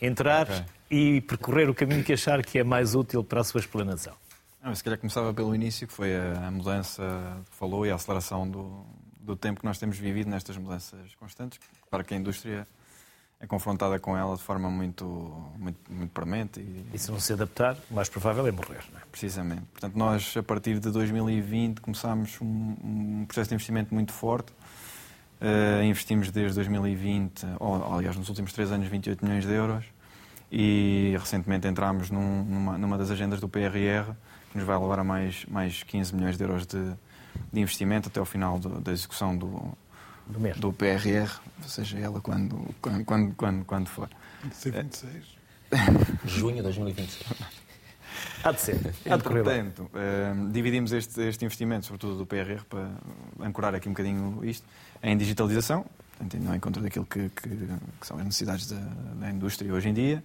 entrar okay. e percorrer o caminho que achar que é mais útil para a sua explanação. Não, se calhar começava pelo início, que foi a mudança que falou e a aceleração do, do tempo que nós temos vivido nestas mudanças constantes, para que a indústria é confrontada com ela de forma muito, muito, muito premente. E... e se não se adaptar, o mais provável é morrer. Não é? Precisamente. Portanto, nós, a partir de 2020, começámos um, um processo de investimento muito forte. Uh, investimos desde 2020, ou, aliás, nos últimos três anos, 28 milhões de euros. E recentemente entramos num, numa, numa das agendas do PRR, que nos vai levar a mais, mais 15 milhões de euros de, de investimento até ao final do, da execução do, do, mesmo. do PRR, seja ela quando, quando, quando, quando, quando for. 26. Junho de 2026. Há de ser. Há de Portanto, uh, dividimos este, este investimento, sobretudo do PRR, para ancorar aqui um bocadinho isto, em digitalização, portanto, não em contra daquilo que, que, que são as necessidades da, da, indústria hoje em dia,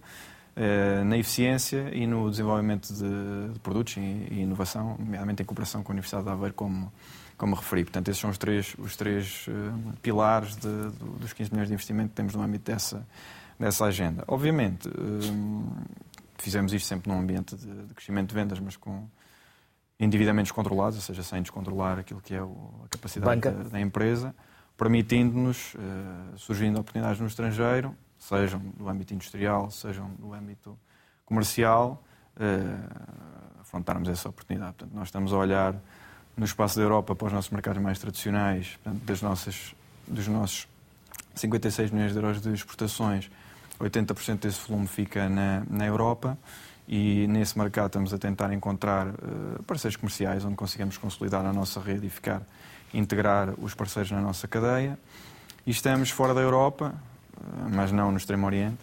uh, na eficiência e no desenvolvimento de, de produtos e, e, inovação, nomeadamente em cooperação com a Universidade de Aveiro, como como referi. Portanto, esses são os três, os três uh, pilares de, de, dos 15 milhões de investimento que temos no âmbito dessa, dessa agenda. Obviamente, uh, fizemos isto sempre num ambiente de, de, crescimento de vendas, mas com endividamentos controlados, ou seja, sem descontrolar aquilo que é o, a capacidade da, da, empresa, permitindo-nos, uh, surgindo oportunidades no estrangeiro, sejam do âmbito industrial, sejam do âmbito comercial, afrontarmos essa oportunidade. Portanto, nós estamos a olhar no espaço da Europa para os nossos mercados mais tradicionais, portanto, das nossas, dos nossos 56 milhões de euros de exportações, 80% desse volume fica na, na Europa e nesse mercado estamos a tentar encontrar uh, parceiros comerciais onde consigamos consolidar a nossa rede e ficar, integrar os parceiros na nossa cadeia. E estamos fora da Europa, uh, mas não no Extremo Oriente,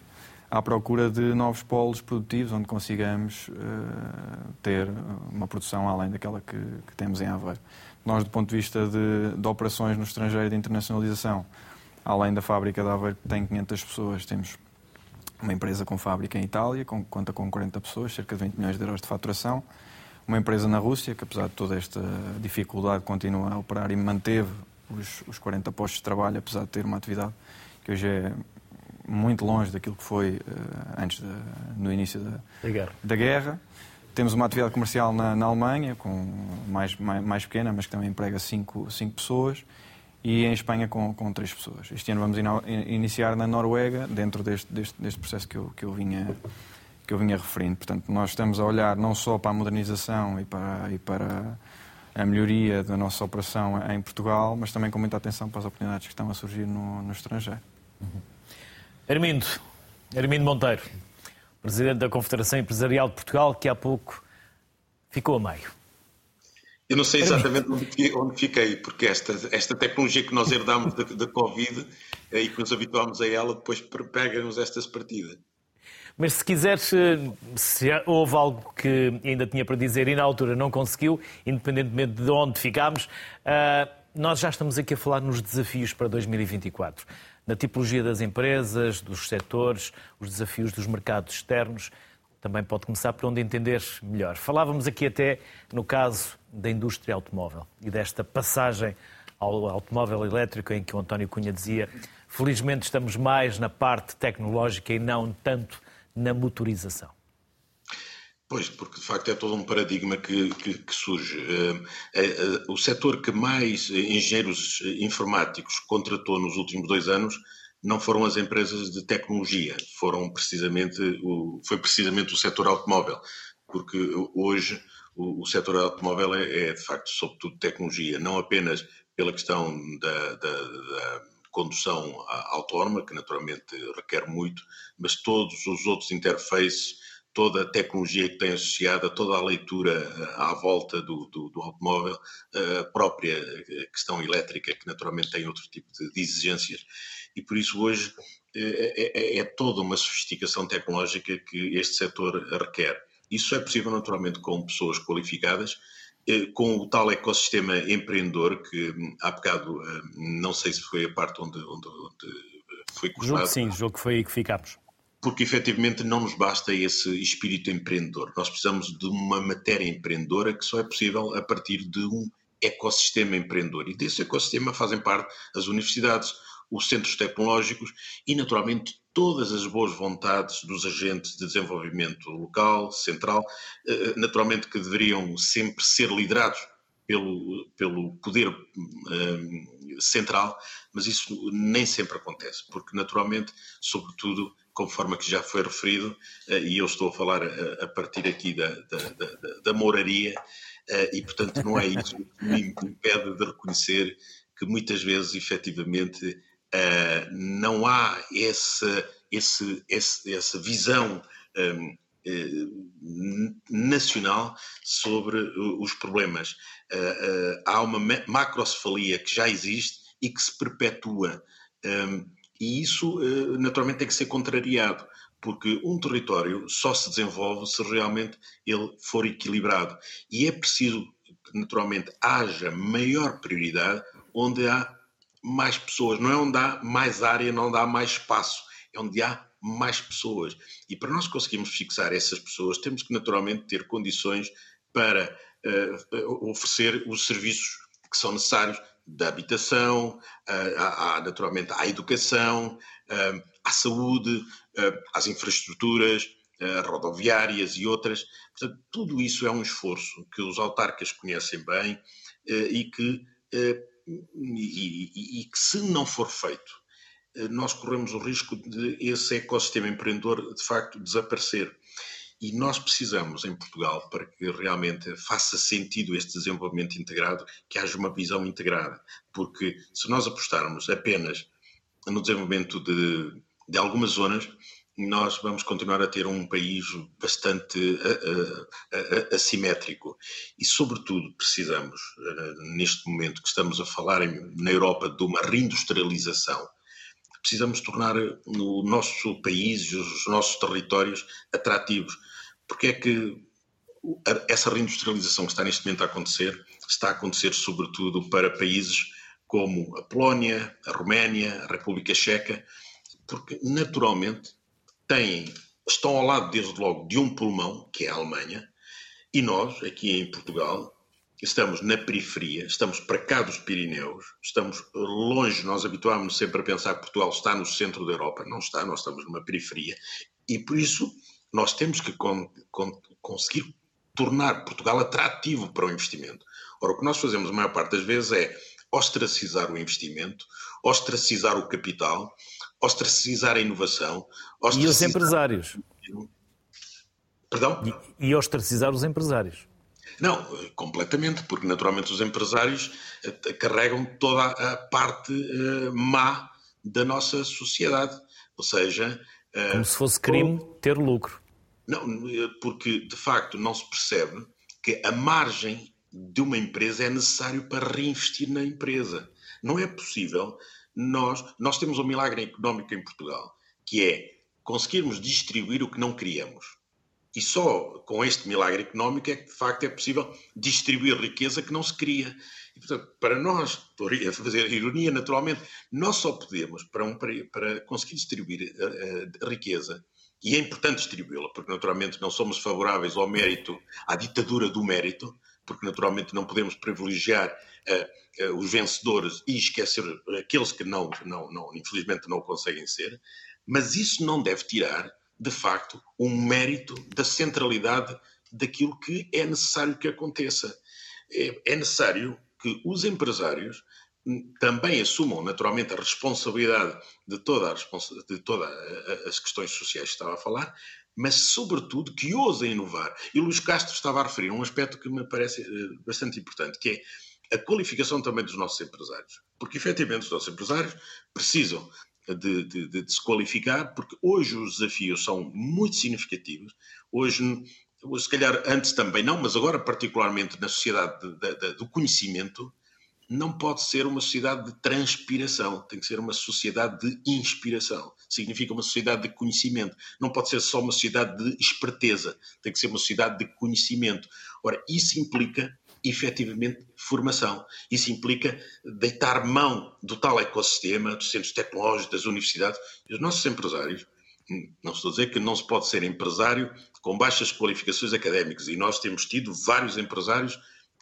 à procura de novos polos produtivos onde consigamos uh, ter uma produção além daquela que, que, temos em Aveiro. Nós, do ponto de vista de, de, operações no estrangeiro de internacionalização, além da fábrica de Aveiro que tem 500 pessoas, temos uma empresa com fábrica em Itália, com, conta com 40 pessoas, cerca de 20 milhões de euros de faturação, uma empresa na Rússia, que apesar de toda esta dificuldade continua a operar e manteve os, os 40 postos de trabalho, apesar de ter uma atividade que hoje é muito longe daquilo que foi uh, antes de, no início da, da, guerra. da, guerra. Temos uma atividade comercial na, na Alemanha, com mais, mais, mais, pequena, mas que também emprega cinco, cinco pessoas, e em Espanha com, com três pessoas. Este ano vamos in, iniciar na Noruega, dentro deste, deste, deste processo que eu, que, eu vinha, que eu vinha referindo. Portanto, nós estamos a olhar não só para a modernização e para, e para a melhoria da nossa operação em Portugal, mas também com muita atenção para as oportunidades que estão a surgir no, no estrangeiro. Uhum. Armindo, Armindo Monteiro, presidente da Confederação Empresarial de Portugal, que há pouco ficou a meio. Eu não sei exatamente onde fiquei, porque esta, esta tecnologia que nós herdámos da, da Covid eh, e que nos habituámos a ela, depois pega-nos estas partidas. Mas se quiseres, eh, se houve algo que ainda tinha para dizer e na altura não conseguiu, independentemente de onde ficámos, eh, nós já estamos aqui a falar nos desafios para 2024 na tipologia das empresas, dos setores, os desafios dos mercados externos. Também pode começar por onde entender melhor. Falávamos aqui até no caso da indústria automóvel e desta passagem ao automóvel elétrico em que o António Cunha dizia felizmente estamos mais na parte tecnológica e não tanto na motorização. Pois, porque de facto é todo um paradigma que, que, que surge. Uh, uh, o setor que mais engenheiros informáticos contratou nos últimos dois anos não foram as empresas de tecnologia, foram precisamente o, foi precisamente o setor automóvel, porque hoje o, o setor automóvel é, é, de facto sobretudo tecnologia, não apenas pela questão da, da, da condução autónoma, que naturalmente requer muito, mas todos os outros interfaces, toda a tecnologia que tem associada, toda a leitura eh, à volta do, do, do automóvel, a própria questão elétrica, que naturalmente tem outro tipo de, exigências. E por isso hoje é, é, é toda uma sofisticação tecnológica que este setor requer. Isso é possível naturalmente com pessoas qualificadas, eh, com o tal ecossistema empreendedor que hum, há bocado, eh, não sei se foi a parte onde, onde, onde foi cortado. Jogo sim, jogo que foi aí que ficámos. Porque efetivamente não nos basta esse espírito empreendedor. Nós precisamos de uma matéria empreendedora que só é possível a partir de um ecossistema empreendedor. E desse ecossistema fazem parte as universidades, os centros tecnológicos e, naturalmente, todas as boas vontades dos agentes de desenvolvimento local, central, eh, eh, naturalmente que deveriam sempre ser liderados pelo, pelo poder um, central, mas isso nem sempre acontece, porque naturalmente, sobretudo, conforme que já foi referido, uh, e eu estou a falar a, a partir aqui da, da, da, da moraria, uh, e portanto não é isso que me impede de reconhecer que muitas vezes, efetivamente, não há essa, esse, esse, essa visão um, uh, eh, nacional sobre os problemas. Há uma macrocefalia que já existe e que se perpetua. Um, e isso, naturalmente, tem que ser contrariado, porque um território só se desenvolve se realmente ele for equilibrado. E é preciso que, naturalmente, haja maior prioridade onde há mais pessoas. Não é onde há mais área, não onde há mais espaço, é onde há mais pessoas. E para nós conseguirmos fixar essas pessoas, temos que naturalmente ter condições para uh, oferecer os serviços que são necessários da habitação, à, naturalmente à educação, uh, à saúde, às infraestruturas, rodoviárias e outras. Portanto, tudo isso é um esforço que os autarcas conhecem bem e que e, e, e, que se não for feito, eh, nós corremos o risco de esse ecossistema empreendedor de facto desaparecer. E nós precisamos, em Portugal, para que realmente faça sentido este desenvolvimento integrado, que haja uma visão integrada. Porque se nós apostarmos apenas no desenvolvimento de, de algumas zonas, nós vamos continuar a ter um país bastante assimétrico. E, sobretudo, precisamos, uh, neste momento que estamos a falar na Europa de uma reindustrialização, precisamos tornar o nosso país, os nossos territórios atrativos. Porque é que essa reindustrialização que está neste momento a acontecer, está a acontecer sobretudo para países como a Polónia, a Roménia, a República Checa, porque naturalmente têm, estão ao lado, desde logo, de um pulmão, que é a Alemanha, e nós, aqui em Portugal, estamos na periferia, estamos para cá dos Pirineus, estamos longe, nós habituámos sempre a pensar que Portugal está no centro da Europa, não está, nós estamos numa periferia, e por isso nós temos que con con conseguir tornar Portugal atrativo para o investimento. Ora, o que nós fazemos a maior parte das vezes é ostracizar o investimento, ostracizar o capital, ostracizar a inovação. Ostracizar... E os empresários. Perdão? E, e ostracizar os empresários. Não, completamente, porque naturalmente os empresários eh, carregam toda a parte uh, má da nossa sociedade. Ou seja. Uh, Como se fosse crime ter lucro. Não, porque de facto não se percebe que a margem de uma empresa é necessário para reinvestir na empresa. Não é possível nós, nós temos um milagre económico em Portugal, que é conseguirmos distribuir o que não criamos. E só com este milagre económico é que, de facto, é possível distribuir riqueza que não se cria. E, portanto, para nós, por fazer ironia, naturalmente, nós só podemos, para, um, para conseguir distribuir a, eh, a eh, riqueza, e é importante distribuí-la, porque naturalmente não somos favoráveis ao mérito, à ditadura do mérito, porque naturalmente não podemos privilegiar uh, uh, os vencedores e esquecer aqueles que não, não, não, infelizmente não conseguem ser, mas isso não deve tirar, de facto, um mérito da centralidade daquilo que é necessário que aconteça. É, é necessário que os empresários hum, também assumam naturalmente a responsabilidade de, toda todas as questões sociais que estava a falar, mas sobretudo que ousem inovar. E Luís Castro estava a referir um aspecto que me parece uh, bastante importante, que é a qualificação também dos nossos empresários. Porque, efetivamente, os nossos empresários precisam de, de, de, se qualificar, porque hoje os desafios são muito significativos. Hoje, se calhar antes também não, mas agora, particularmente na sociedade de, de, do conhecimento, não pode ser uma sociedade de transpiração, tem que ser uma sociedade de inspiração. Significa uma sociedade de conhecimento. Não pode ser só uma sociedade de esperteza, tem que ser uma sociedade de conhecimento. Ora, isso implica efetivamente formação. Isso implica deitar mão do tal ecossistema, dos centros tecnológicos, das universidades. E os nossos empresários, não estou a dizer que não se pode ser empresário com baixas qualificações académicas, e nós temos tido vários empresários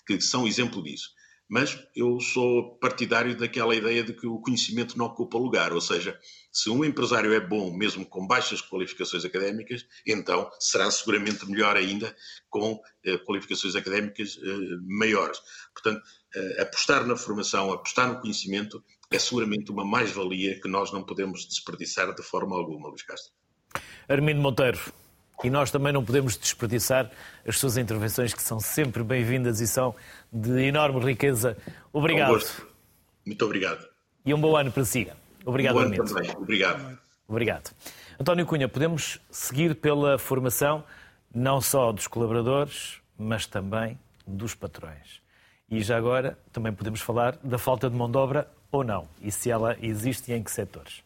que são exemplo disso mas eu sou partidário daquela ideia de que o conhecimento não ocupa lugar, ou seja, se um empresário é bom mesmo com baixas qualificações académicas, então será seguramente melhor ainda com eh, qualificações académicas eh, maiores. Portanto, eh, apostar na formação, apostar no conhecimento é seguramente uma mais-valia que nós não podemos desperdiçar de forma alguma, Luís Castro. Armindo Monteiro, e nós também não podemos desperdiçar as suas intervenções, que são sempre bem-vindas e são de enorme riqueza. Obrigado. Muito obrigado. E um bom ano para si. Obrigado, um bom ano também. Obrigado. Obrigado. António Cunha, podemos seguir pela formação não só dos colaboradores, mas também dos patrões. E já agora também podemos falar da falta de mão de obra ou não, e se ela existe e em que setores.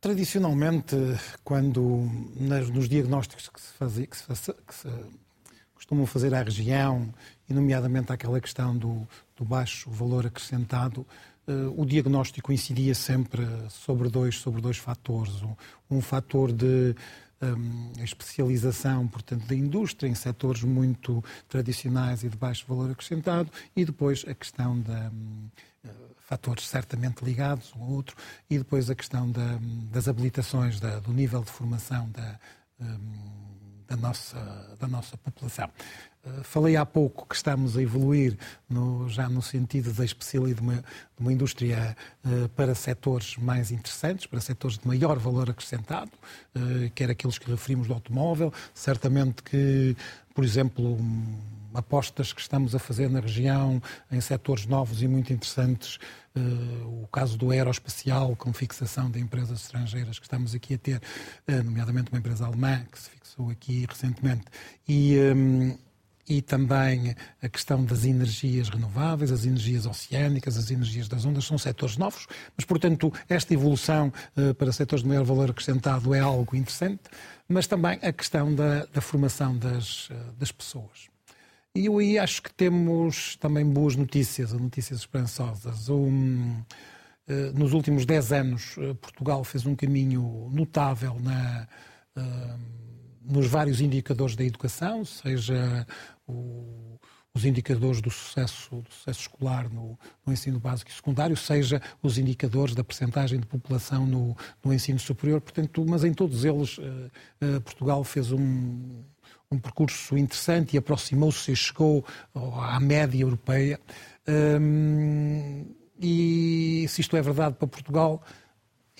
Tradicionalmente, quando nos diagnósticos que se, fazia, que se, que se costumam fazer à região, e nomeadamente àquela questão do, do baixo valor acrescentado, uh, o diagnóstico incidia sempre sobre dois, sobre dois fatores. Um, um fator de um, especialização, portanto, da indústria em setores muito tradicionais e de baixo valor acrescentado, e depois a questão da. Um, fatores certamente ligados um ao outro, e depois a questão da, das habilitações, da, do nível de formação da, da, nossa, da nossa população. Eh, falei há pouco que estamos a evoluir no, já no sentido da especialidade de uma, de uma indústria uh, para setores mais interessantes, para setores de maior valor acrescentado, uh, quer aqueles que referimos do automóvel. Certamente que, por exemplo, um, apostas que estamos a fazer na região em setores novos e muito interessantes. Uh, o caso do aeroespacial, com fixação de empresas estrangeiras que estamos aqui a ter, uh, nomeadamente uma empresa alemã que se fixou aqui recentemente. E, um, e também a questão das energias renováveis, as energias oceânicas, as energias das ondas, são setores novos, mas, portanto, esta evolução uh, para setores de maior valor acrescentado é algo interessante, mas também a questão da, da formação das, das pessoas. E eu aí acho que temos também boas notícias, notícias esperançosas. Um, eh, nos últimos 10 anos, eh, Portugal fez um caminho notável na, eh, nos vários indicadores da educação, seja o, os indicadores do sucesso, do sucesso escolar no, no, ensino básico e secundário, seja os indicadores da percentagem de população no, no ensino superior. Portanto, mas em todos eles, Portugal fez um, um percurso interessante e aproximou-se e chegou à média europeia. Hum, e se isto é verdade para Portugal,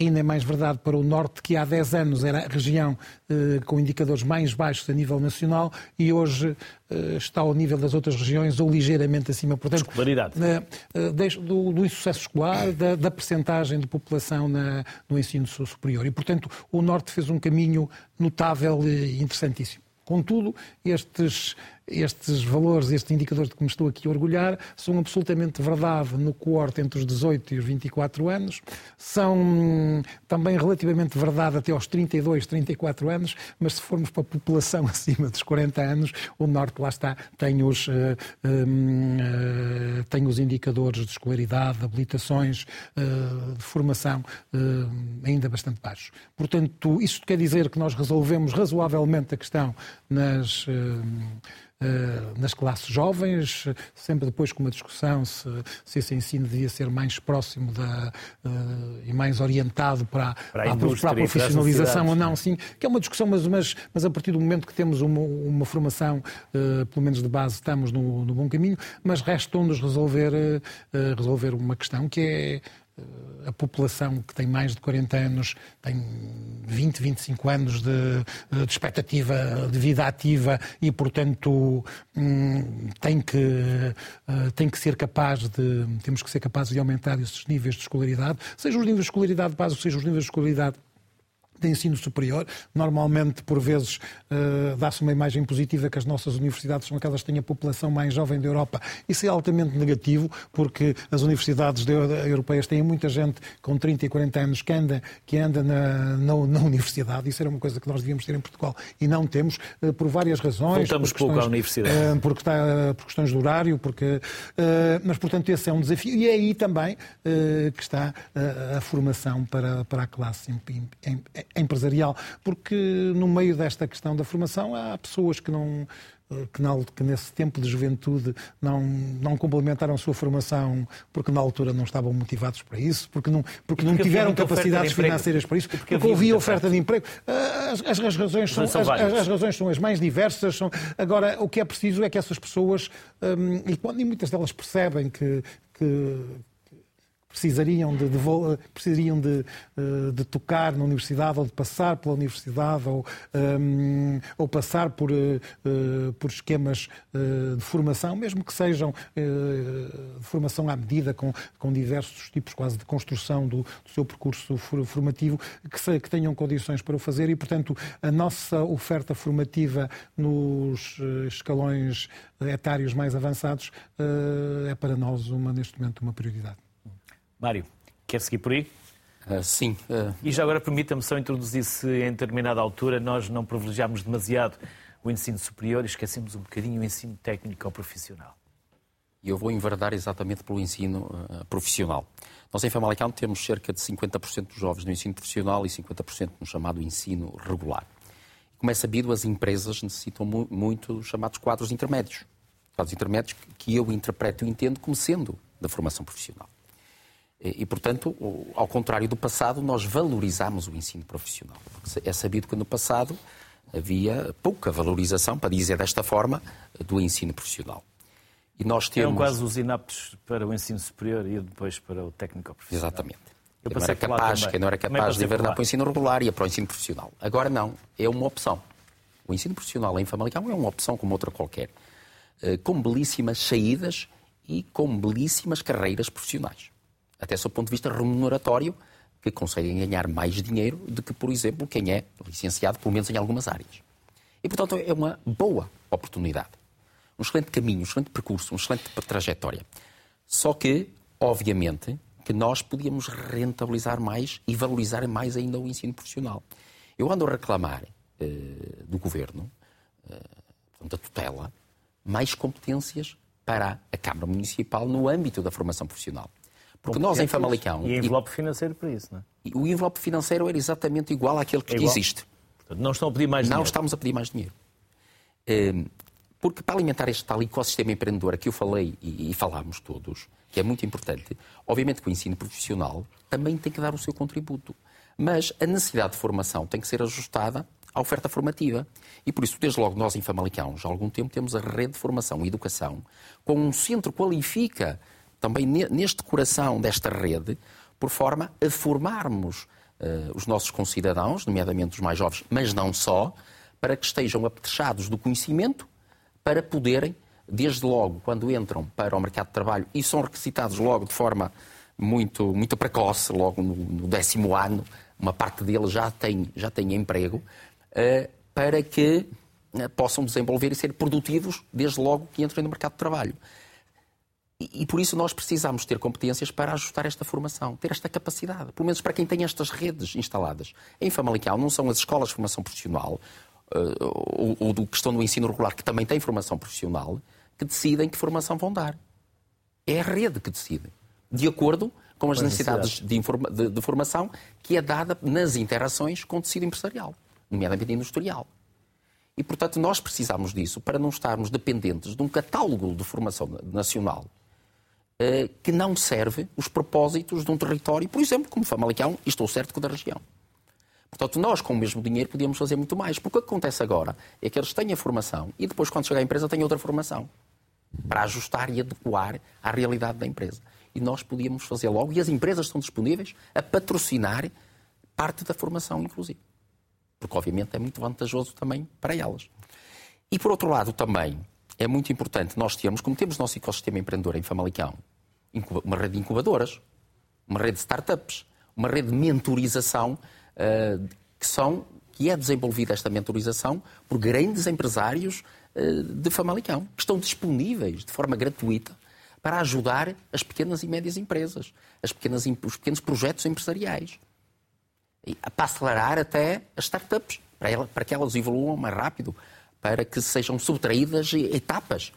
ainda é mais verdade para o Norte, que há 10 anos era a região eh, com indicadores mais baixos a nível nacional e hoje eh, está ao nível das outras regiões ou ligeiramente acima. Portanto, Escolaridade. Eh, do, do insucesso escolar, da, da percentagem de população na, no ensino superior. E, portanto, o Norte fez um caminho notável e interessantíssimo. Contudo, estes, estes valores, estes indicadores de que me estou aqui a orgulhar, são absolutamente verdade no coorte entre os 18 e os 24 anos, são também relativamente verdade até aos 32, 34 anos, mas se formos para a população acima dos 40 anos, o Norte, lá está, tem os, uh, uh, tem os indicadores de escolaridade, de habilitações, uh, de formação ainda bastante baixos. Portanto, isto quer dizer que nós resolvemos razoavelmente a questão nas, nas classes jovens, sempre depois com uma discussão se, se esse ensino devia ser mais próximo da, eh, e mais orientado para, para, a, para a profissionalização ou não, sim, que é uma discussão, mas, mas, mas a partir do momento que temos uma, uma formação, pelo menos de base, estamos no, no bom caminho, mas resta nos resolver, resolver uma questão que é a população que tem mais de 40 anos tem 20, 25 anos de, de expectativa de vida ativa e, portanto, hum, tem que, uh, tem que ser capaz de, temos que ser capazes de aumentar esses níveis de escolaridade, seja os níveis de escolaridade básica, seja os níveis de escolaridade de ensino superior. Normalmente, por vezes, uh, dá-se uma imagem positiva que as nossas universidades são aquelas que têm a população mais jovem da Europa. Isso é altamente negativo, porque as universidades europeias têm muita gente com 30 e 40 anos que anda, que anda na, na, na universidade. Isso era uma coisa que nós devíamos ter em Portugal e não temos, uh, por várias razões. Voltamos pouco questões, à universidade. Uh, porque está, por questões de horário, porque, mas, portanto, esse é um desafio. E é aí também que está a formação para, para a classe em, em, empresarial, porque no meio desta questão da formação há pessoas que não que, na, que, nesse tempo de juventude não, não complementaram a sua formação porque na altura não estavam motivados para isso, porque não, porque, não tiveram capacidades financeiras para isso, porque, porque havia oferta de emprego. As, as, as razões são, as, as, razões ssão as mais diversas. São... Agora, o que é preciso é que essas pessoas, hum, e, quando, e muitas delas percebem que, que, precisariam de, de precisariam de, eh, de, tocar na universidade ou de passar pela universidade ou, um, ehm, ou passar por, uh, por esquemas uh, de formação, mesmo que sejam uh, de formação à medida, com, com diversos tipos quase de construção do, do seu percurso formativo, que, se, que, tenham condições para o fazer e, portanto, a nossa oferta formativa nos escalões etários mais avançados é para nós uma, neste momento uma prioridade. Mário, quer seguir por aí? Uh, sim. Uh... E já agora permita-me só introduzir se em determinada altura nós não privilegiámos demasiado o ensino superior e esquecemos um bocadinho o ensino técnico ou profissional. E eu vou enverdar exatamente pelo ensino uh, profissional. Nós em Famalicão temos cerca de 50% dos jovens no ensino profissional e 50% no chamado ensino regular. Como é sabido, as empresas necessitam mu muito chamados quadros intermédios. Quadros intermédios que eu interpreto e entendo como sendo da formação profissional. E, portanto, ao contrário do passado, nós valorizamos o ensino profissional. É sabido que no passado havia pouca valorização, para dizer desta forma, do ensino profissional. E nós temos... Eram quase os inaptos para o ensino superior e depois para o técnico profissional. Exatamente. Eu quem não era capaz, quem não era capaz de enverdar para o ensino regular ia para o ensino profissional. Agora não, é uma opção. O ensino profissional em Famalicão é uma opção como outra qualquer, eh, com belíssimas saídas e com belíssimas carreiras profissionais até do ponto de vista remuneratório, que conseguem ganhar mais dinheiro do que, por exemplo, quem é licenciado, pelo menos em algumas áreas. E, portanto, é uma boa oportunidade. Um excelente caminho, um excelente percurso, uma excelente trajetória. Só que, obviamente, que nós podíamos rentabilizar mais e valorizar mais ainda o ensino profissional. Eu ando a reclamar eh, do governo, eh, da tutela, mais competências para a Câmara Municipal no âmbito da formação profissional. Porque nós em Famalicão. E envelope financeiro para isso, não é? O envelope financeiro era exatamente igual àquele que é existe. Portanto, não estão a pedir mais não dinheiro. Não estamos a pedir mais dinheiro. Ehm, porque para alimentar este tal ecossistema empreendedor que eu falei e, e falámos todos, que é muito importante, obviamente que o ensino profissional também tem que dar o seu contributo. Mas a necessidade de formação tem que ser ajustada à oferta formativa. E por isso, desde logo, nós em Famalicão, já há algum tempo, temos a rede de formação e educação, com um centro qualifica também neste coração desta rede, por forma a formarmos uh, os nossos concidadãos, nomeadamente os mais jovens, mas não só, para que estejam apetrechados do conhecimento, para poderem, desde logo, quando entram para o mercado de trabalho e são requisitados logo de forma muito, muito precoce, logo no, no décimo ano, uma parte deles já tem, já tem emprego, uh, para que uh, possam desenvolver e ser produtivos desde logo que entrem no mercado de trabalho. E, por isso nós precisamos ter competências para ajustar esta formação, ter esta capacidade, pelo menos para quem tem estas redes instaladas. Em Famalicão não são as escolas de formação profissional uh, ou, ou do que estão no ensino regular, que também têm formação profissional, que decidem que formação vão dar. É a rede que decide, de acordo com as necessidades de, de, de, formação que é dada nas interações com o tecido empresarial, nomeadamente industrial. E, portanto, nós precisamos disso para não estarmos dependentes de um catálogo de formação nacional que não serve os propósitos de um território, por exemplo, como Famalicão, e estou certo que da região. Portanto, nós, com o mesmo dinheiro, podíamos fazer muito mais. Porque o que acontece agora é que eles têm a formação e depois, quando chega à empresa, têm outra formação para ajustar e adequar à realidade da empresa. e nós podíamos fazer logo, e as empresas estão disponíveis a patrocinar parte da formação, inclusive. Porque, obviamente, é muito vantajoso também para elas. E, por outro lado, também é muito importante nós termos, como temos nosso ecossistema empreendedor em Famalicão, uma rede de incubadoras, uma rede de startups, uma rede de mentorização uh, que são que é desenvolvida esta mentorização por grandes empresários uh, de Famalicão, que estão disponíveis de forma gratuita para ajudar as pequenas e médias empresas, as pequenas, os pequenos projetos empresariais. Para acelerar até as startups, para, para que elas evoluam mais rápido, para que sejam subtraídas etapas,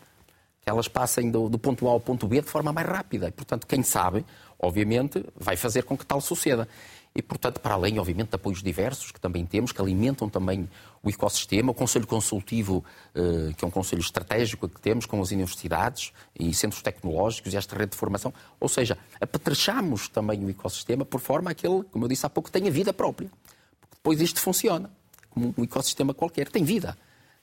que elas passem do, do, ponto A ao ponto B de forma mais rápida. E, portanto, quem sabe, obviamente, vai fazer com que tal suceda. E, portanto, para além, obviamente, de apoios diversos que também temos, que alimentam também o ecossistema, o Conselho Consultivo, eh, que é um conselho estratégico que temos com as universidades e centros tecnológicos e esta rede de formação. Ou seja, apetrechamos também o ecossistema por forma a que ele, como eu disse há pouco, tenha vida própria. Porque depois isto funciona, como um ecossistema qualquer. Tem vida,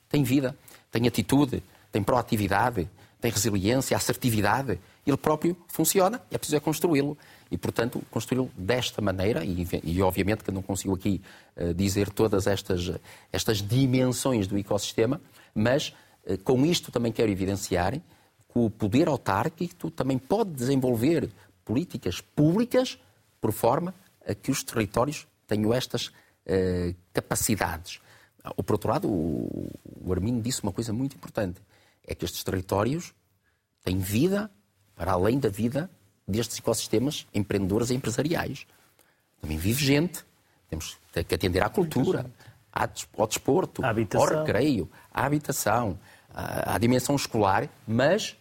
tem vida, tem atitude, tem proatividade, tem resiliência, assertividade. Ele próprio funciona e é preciso é construí-lo. E, portanto, construí-lo desta maneira, e, e, obviamente que não consigo aqui uh, dizer todas estas, estas dimensões do ecossistema, mas uh, com isto também quero evidenciar que o poder autárquico também pode desenvolver políticas públicas por forma a que os territórios tenham estas uh, capacidades. Ou, por outro lado, o, o Arminho disse uma coisa muito importante, é que estes territórios têm vida para além da vida destes ecossistemas empreendedores e empresariais. Também vive gente, temos que atender à cultura, ao desporto, ao recreio, à habitação, à, à dimensão escolar, mas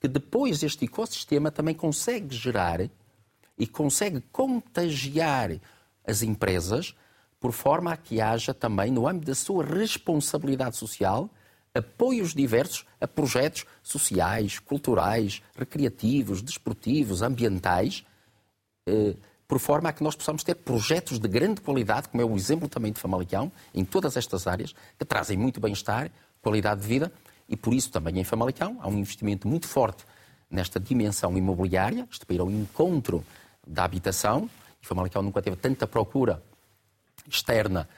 que depois este ecossistema também consegue gerar e consegue contagiar as empresas por forma a que haja também, no âmbito da sua responsabilidade social, apoios diversos a projetos sociais, culturais, recreativos, desportivos, ambientais, eh, por forma a que nós possamos ter projetos de grande qualidade, como é o exemplo também de Famalicão, em todas estas áreas, que trazem muito bem-estar, qualidade de vida, e por isso também em Famalicão há um investimento muito forte nesta dimensão imobiliária, isto para ir ao encontro da habitação, e Famalicão nunca teve tanta procura externa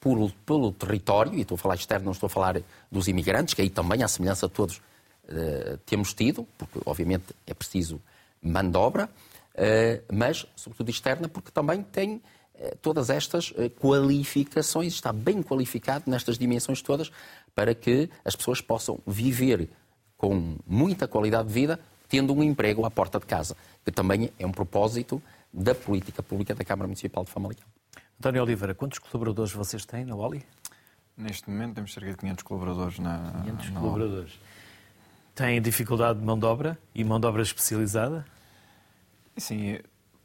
pelo, pelo território, e estou a falar externo, não estou a falar dos imigrantes, que aí também, à semelhança de todos, uh, temos tido, porque obviamente é preciso mão de obra, uh, mas, sobretudo externa, porque também tem uh, todas estas qualificações, está bem qualificado nestas dimensões todas, para que as pessoas possam viver com muita qualidade de vida, tendo um emprego à porta de casa, que também é um propósito da política pública da Câmara Municipal de Famalicão. António Oliveira, quantos colaboradores vocês têm na Oli? Neste momento temos cerca de 500 colaboradores na 500 na colaboradores. Têm dificuldade de mão de obra e mão de obra especializada? Sim,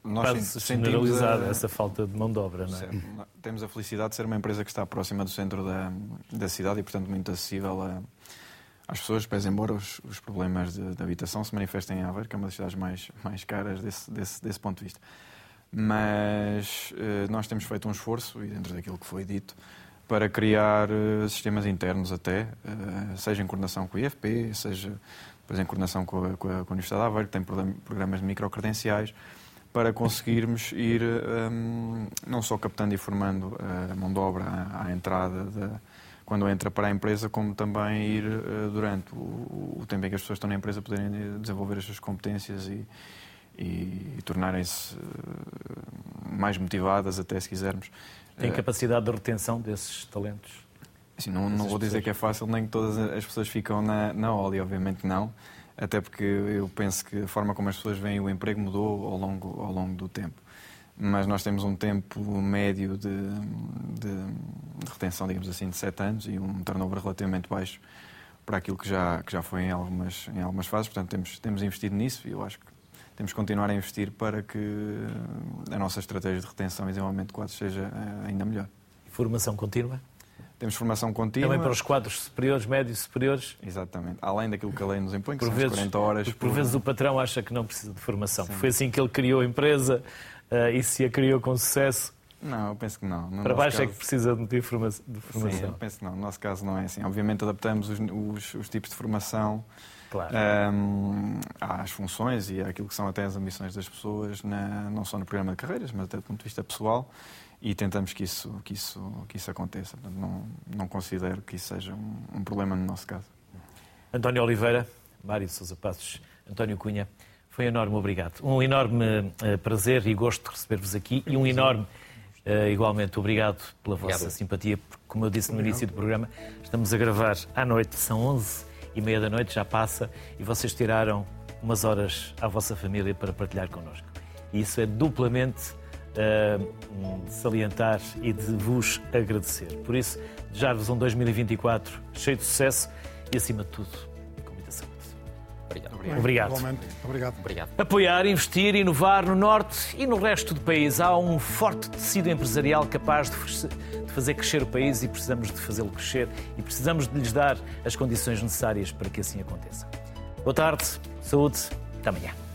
nós Quase generalizada a... essa falta de mão de obra, não é? Temos a felicidade de ser uma empresa que está próxima do centro da, da cidade e, portanto, muito acessível a, às pessoas, pese embora os, os problemas de, de, habitação se manifestem em Aveiro, que é uma das cidades mais, mais caras desse, desse, desse ponto de vista mas uh, nós temos feito um esforço, e dentro daquilo que foi dito, para criar uh, sistemas internos até, uh, seja em coordenação com o IFP, seja depois em coordenação com a, com a, com a Universidade de Aveiro, que tem programas de microcredenciais, para conseguirmos ir um, não só captando e formando a mão de obra à, à entrada quando entra para a empresa, como também ir durante o, o, tempo em que as pessoas estão na empresa poderem desenvolver as suas competências e, e, e tornarem-se uh, mais motivadas, até se quisermos. Tem eh, capacidade de retenção desses talentos? Assim, não, não vou dizer que é fácil, nem que todas as pessoas ficam na, na Oli, obviamente não. Até porque eu penso que a forma como as pessoas veem o emprego mudou ao longo, ao longo do tempo. Mas nós temos um tempo médio de, de, de retenção, digamos assim, de 7 anos e um turnover relativamente baixo para aquilo que já, que já foi em algumas, em algumas fases. Portanto, temos, temos investido nisso e eu acho que temos que continuar a investir para que a nossa estratégia de retenção e desenvolvimento de quadros seja eh, ainda melhor. Formação contínua? Temos formação contínua. Também para os quadros superiores, médios superiores? Exatamente. Além daquilo que a lei nos impõe, que por são vezes, 40 horas. Por, por vezes o patrão acha que não precisa de formação. Sim. Foi assim que ele criou a empresa uh, e se a criou com sucesso, Não, eu penso que não. No Para baixo é caso- que precisa de de Sim, formação. eu penso que não. No nosso caso não é assim. Obviamente adaptamos os, os- os tipos de formação Claro. hum, às funções e àquilo que são até as ambições das pessoas, na- não só no programa de carreiras, mas até do ponto de vista pessoal, e tentamos que isso, que isso, que isso aconteça. Portanto, não, não considero que isso seja um, um problema no nosso caso. António Oliveira, Mário de Sousa Passos, António Cunha, foi enorme obrigado. Um enorme eh, prazer e gosto de receber-vos aqui e um enorme, eh, igualmente, obrigado pela vossa Obrigado. simpatia, porque, como eu disse no início do programa, estamos a gravar à noite, são 11 e meia da noite, já passa, e vocês tiraram umas horas à vossa família para partilhar connosco. E isso é duplamente de salientar e de vos agradecer. Por isso, desejar-vos um 2024 cheio de sucesso e, acima de tudo. Obrigado. Obrigado. Igualmente. Obrigado. Obrigado. Apoiar, investir, inovar no Norte e no resto do país. Há um forte tecido empresarial capaz de fazer crescer o país e precisamos de fazê-lo crescer e precisamos de lhes dar as condições necessárias para que assim aconteça. Boa tarde, saúde, até amanhã.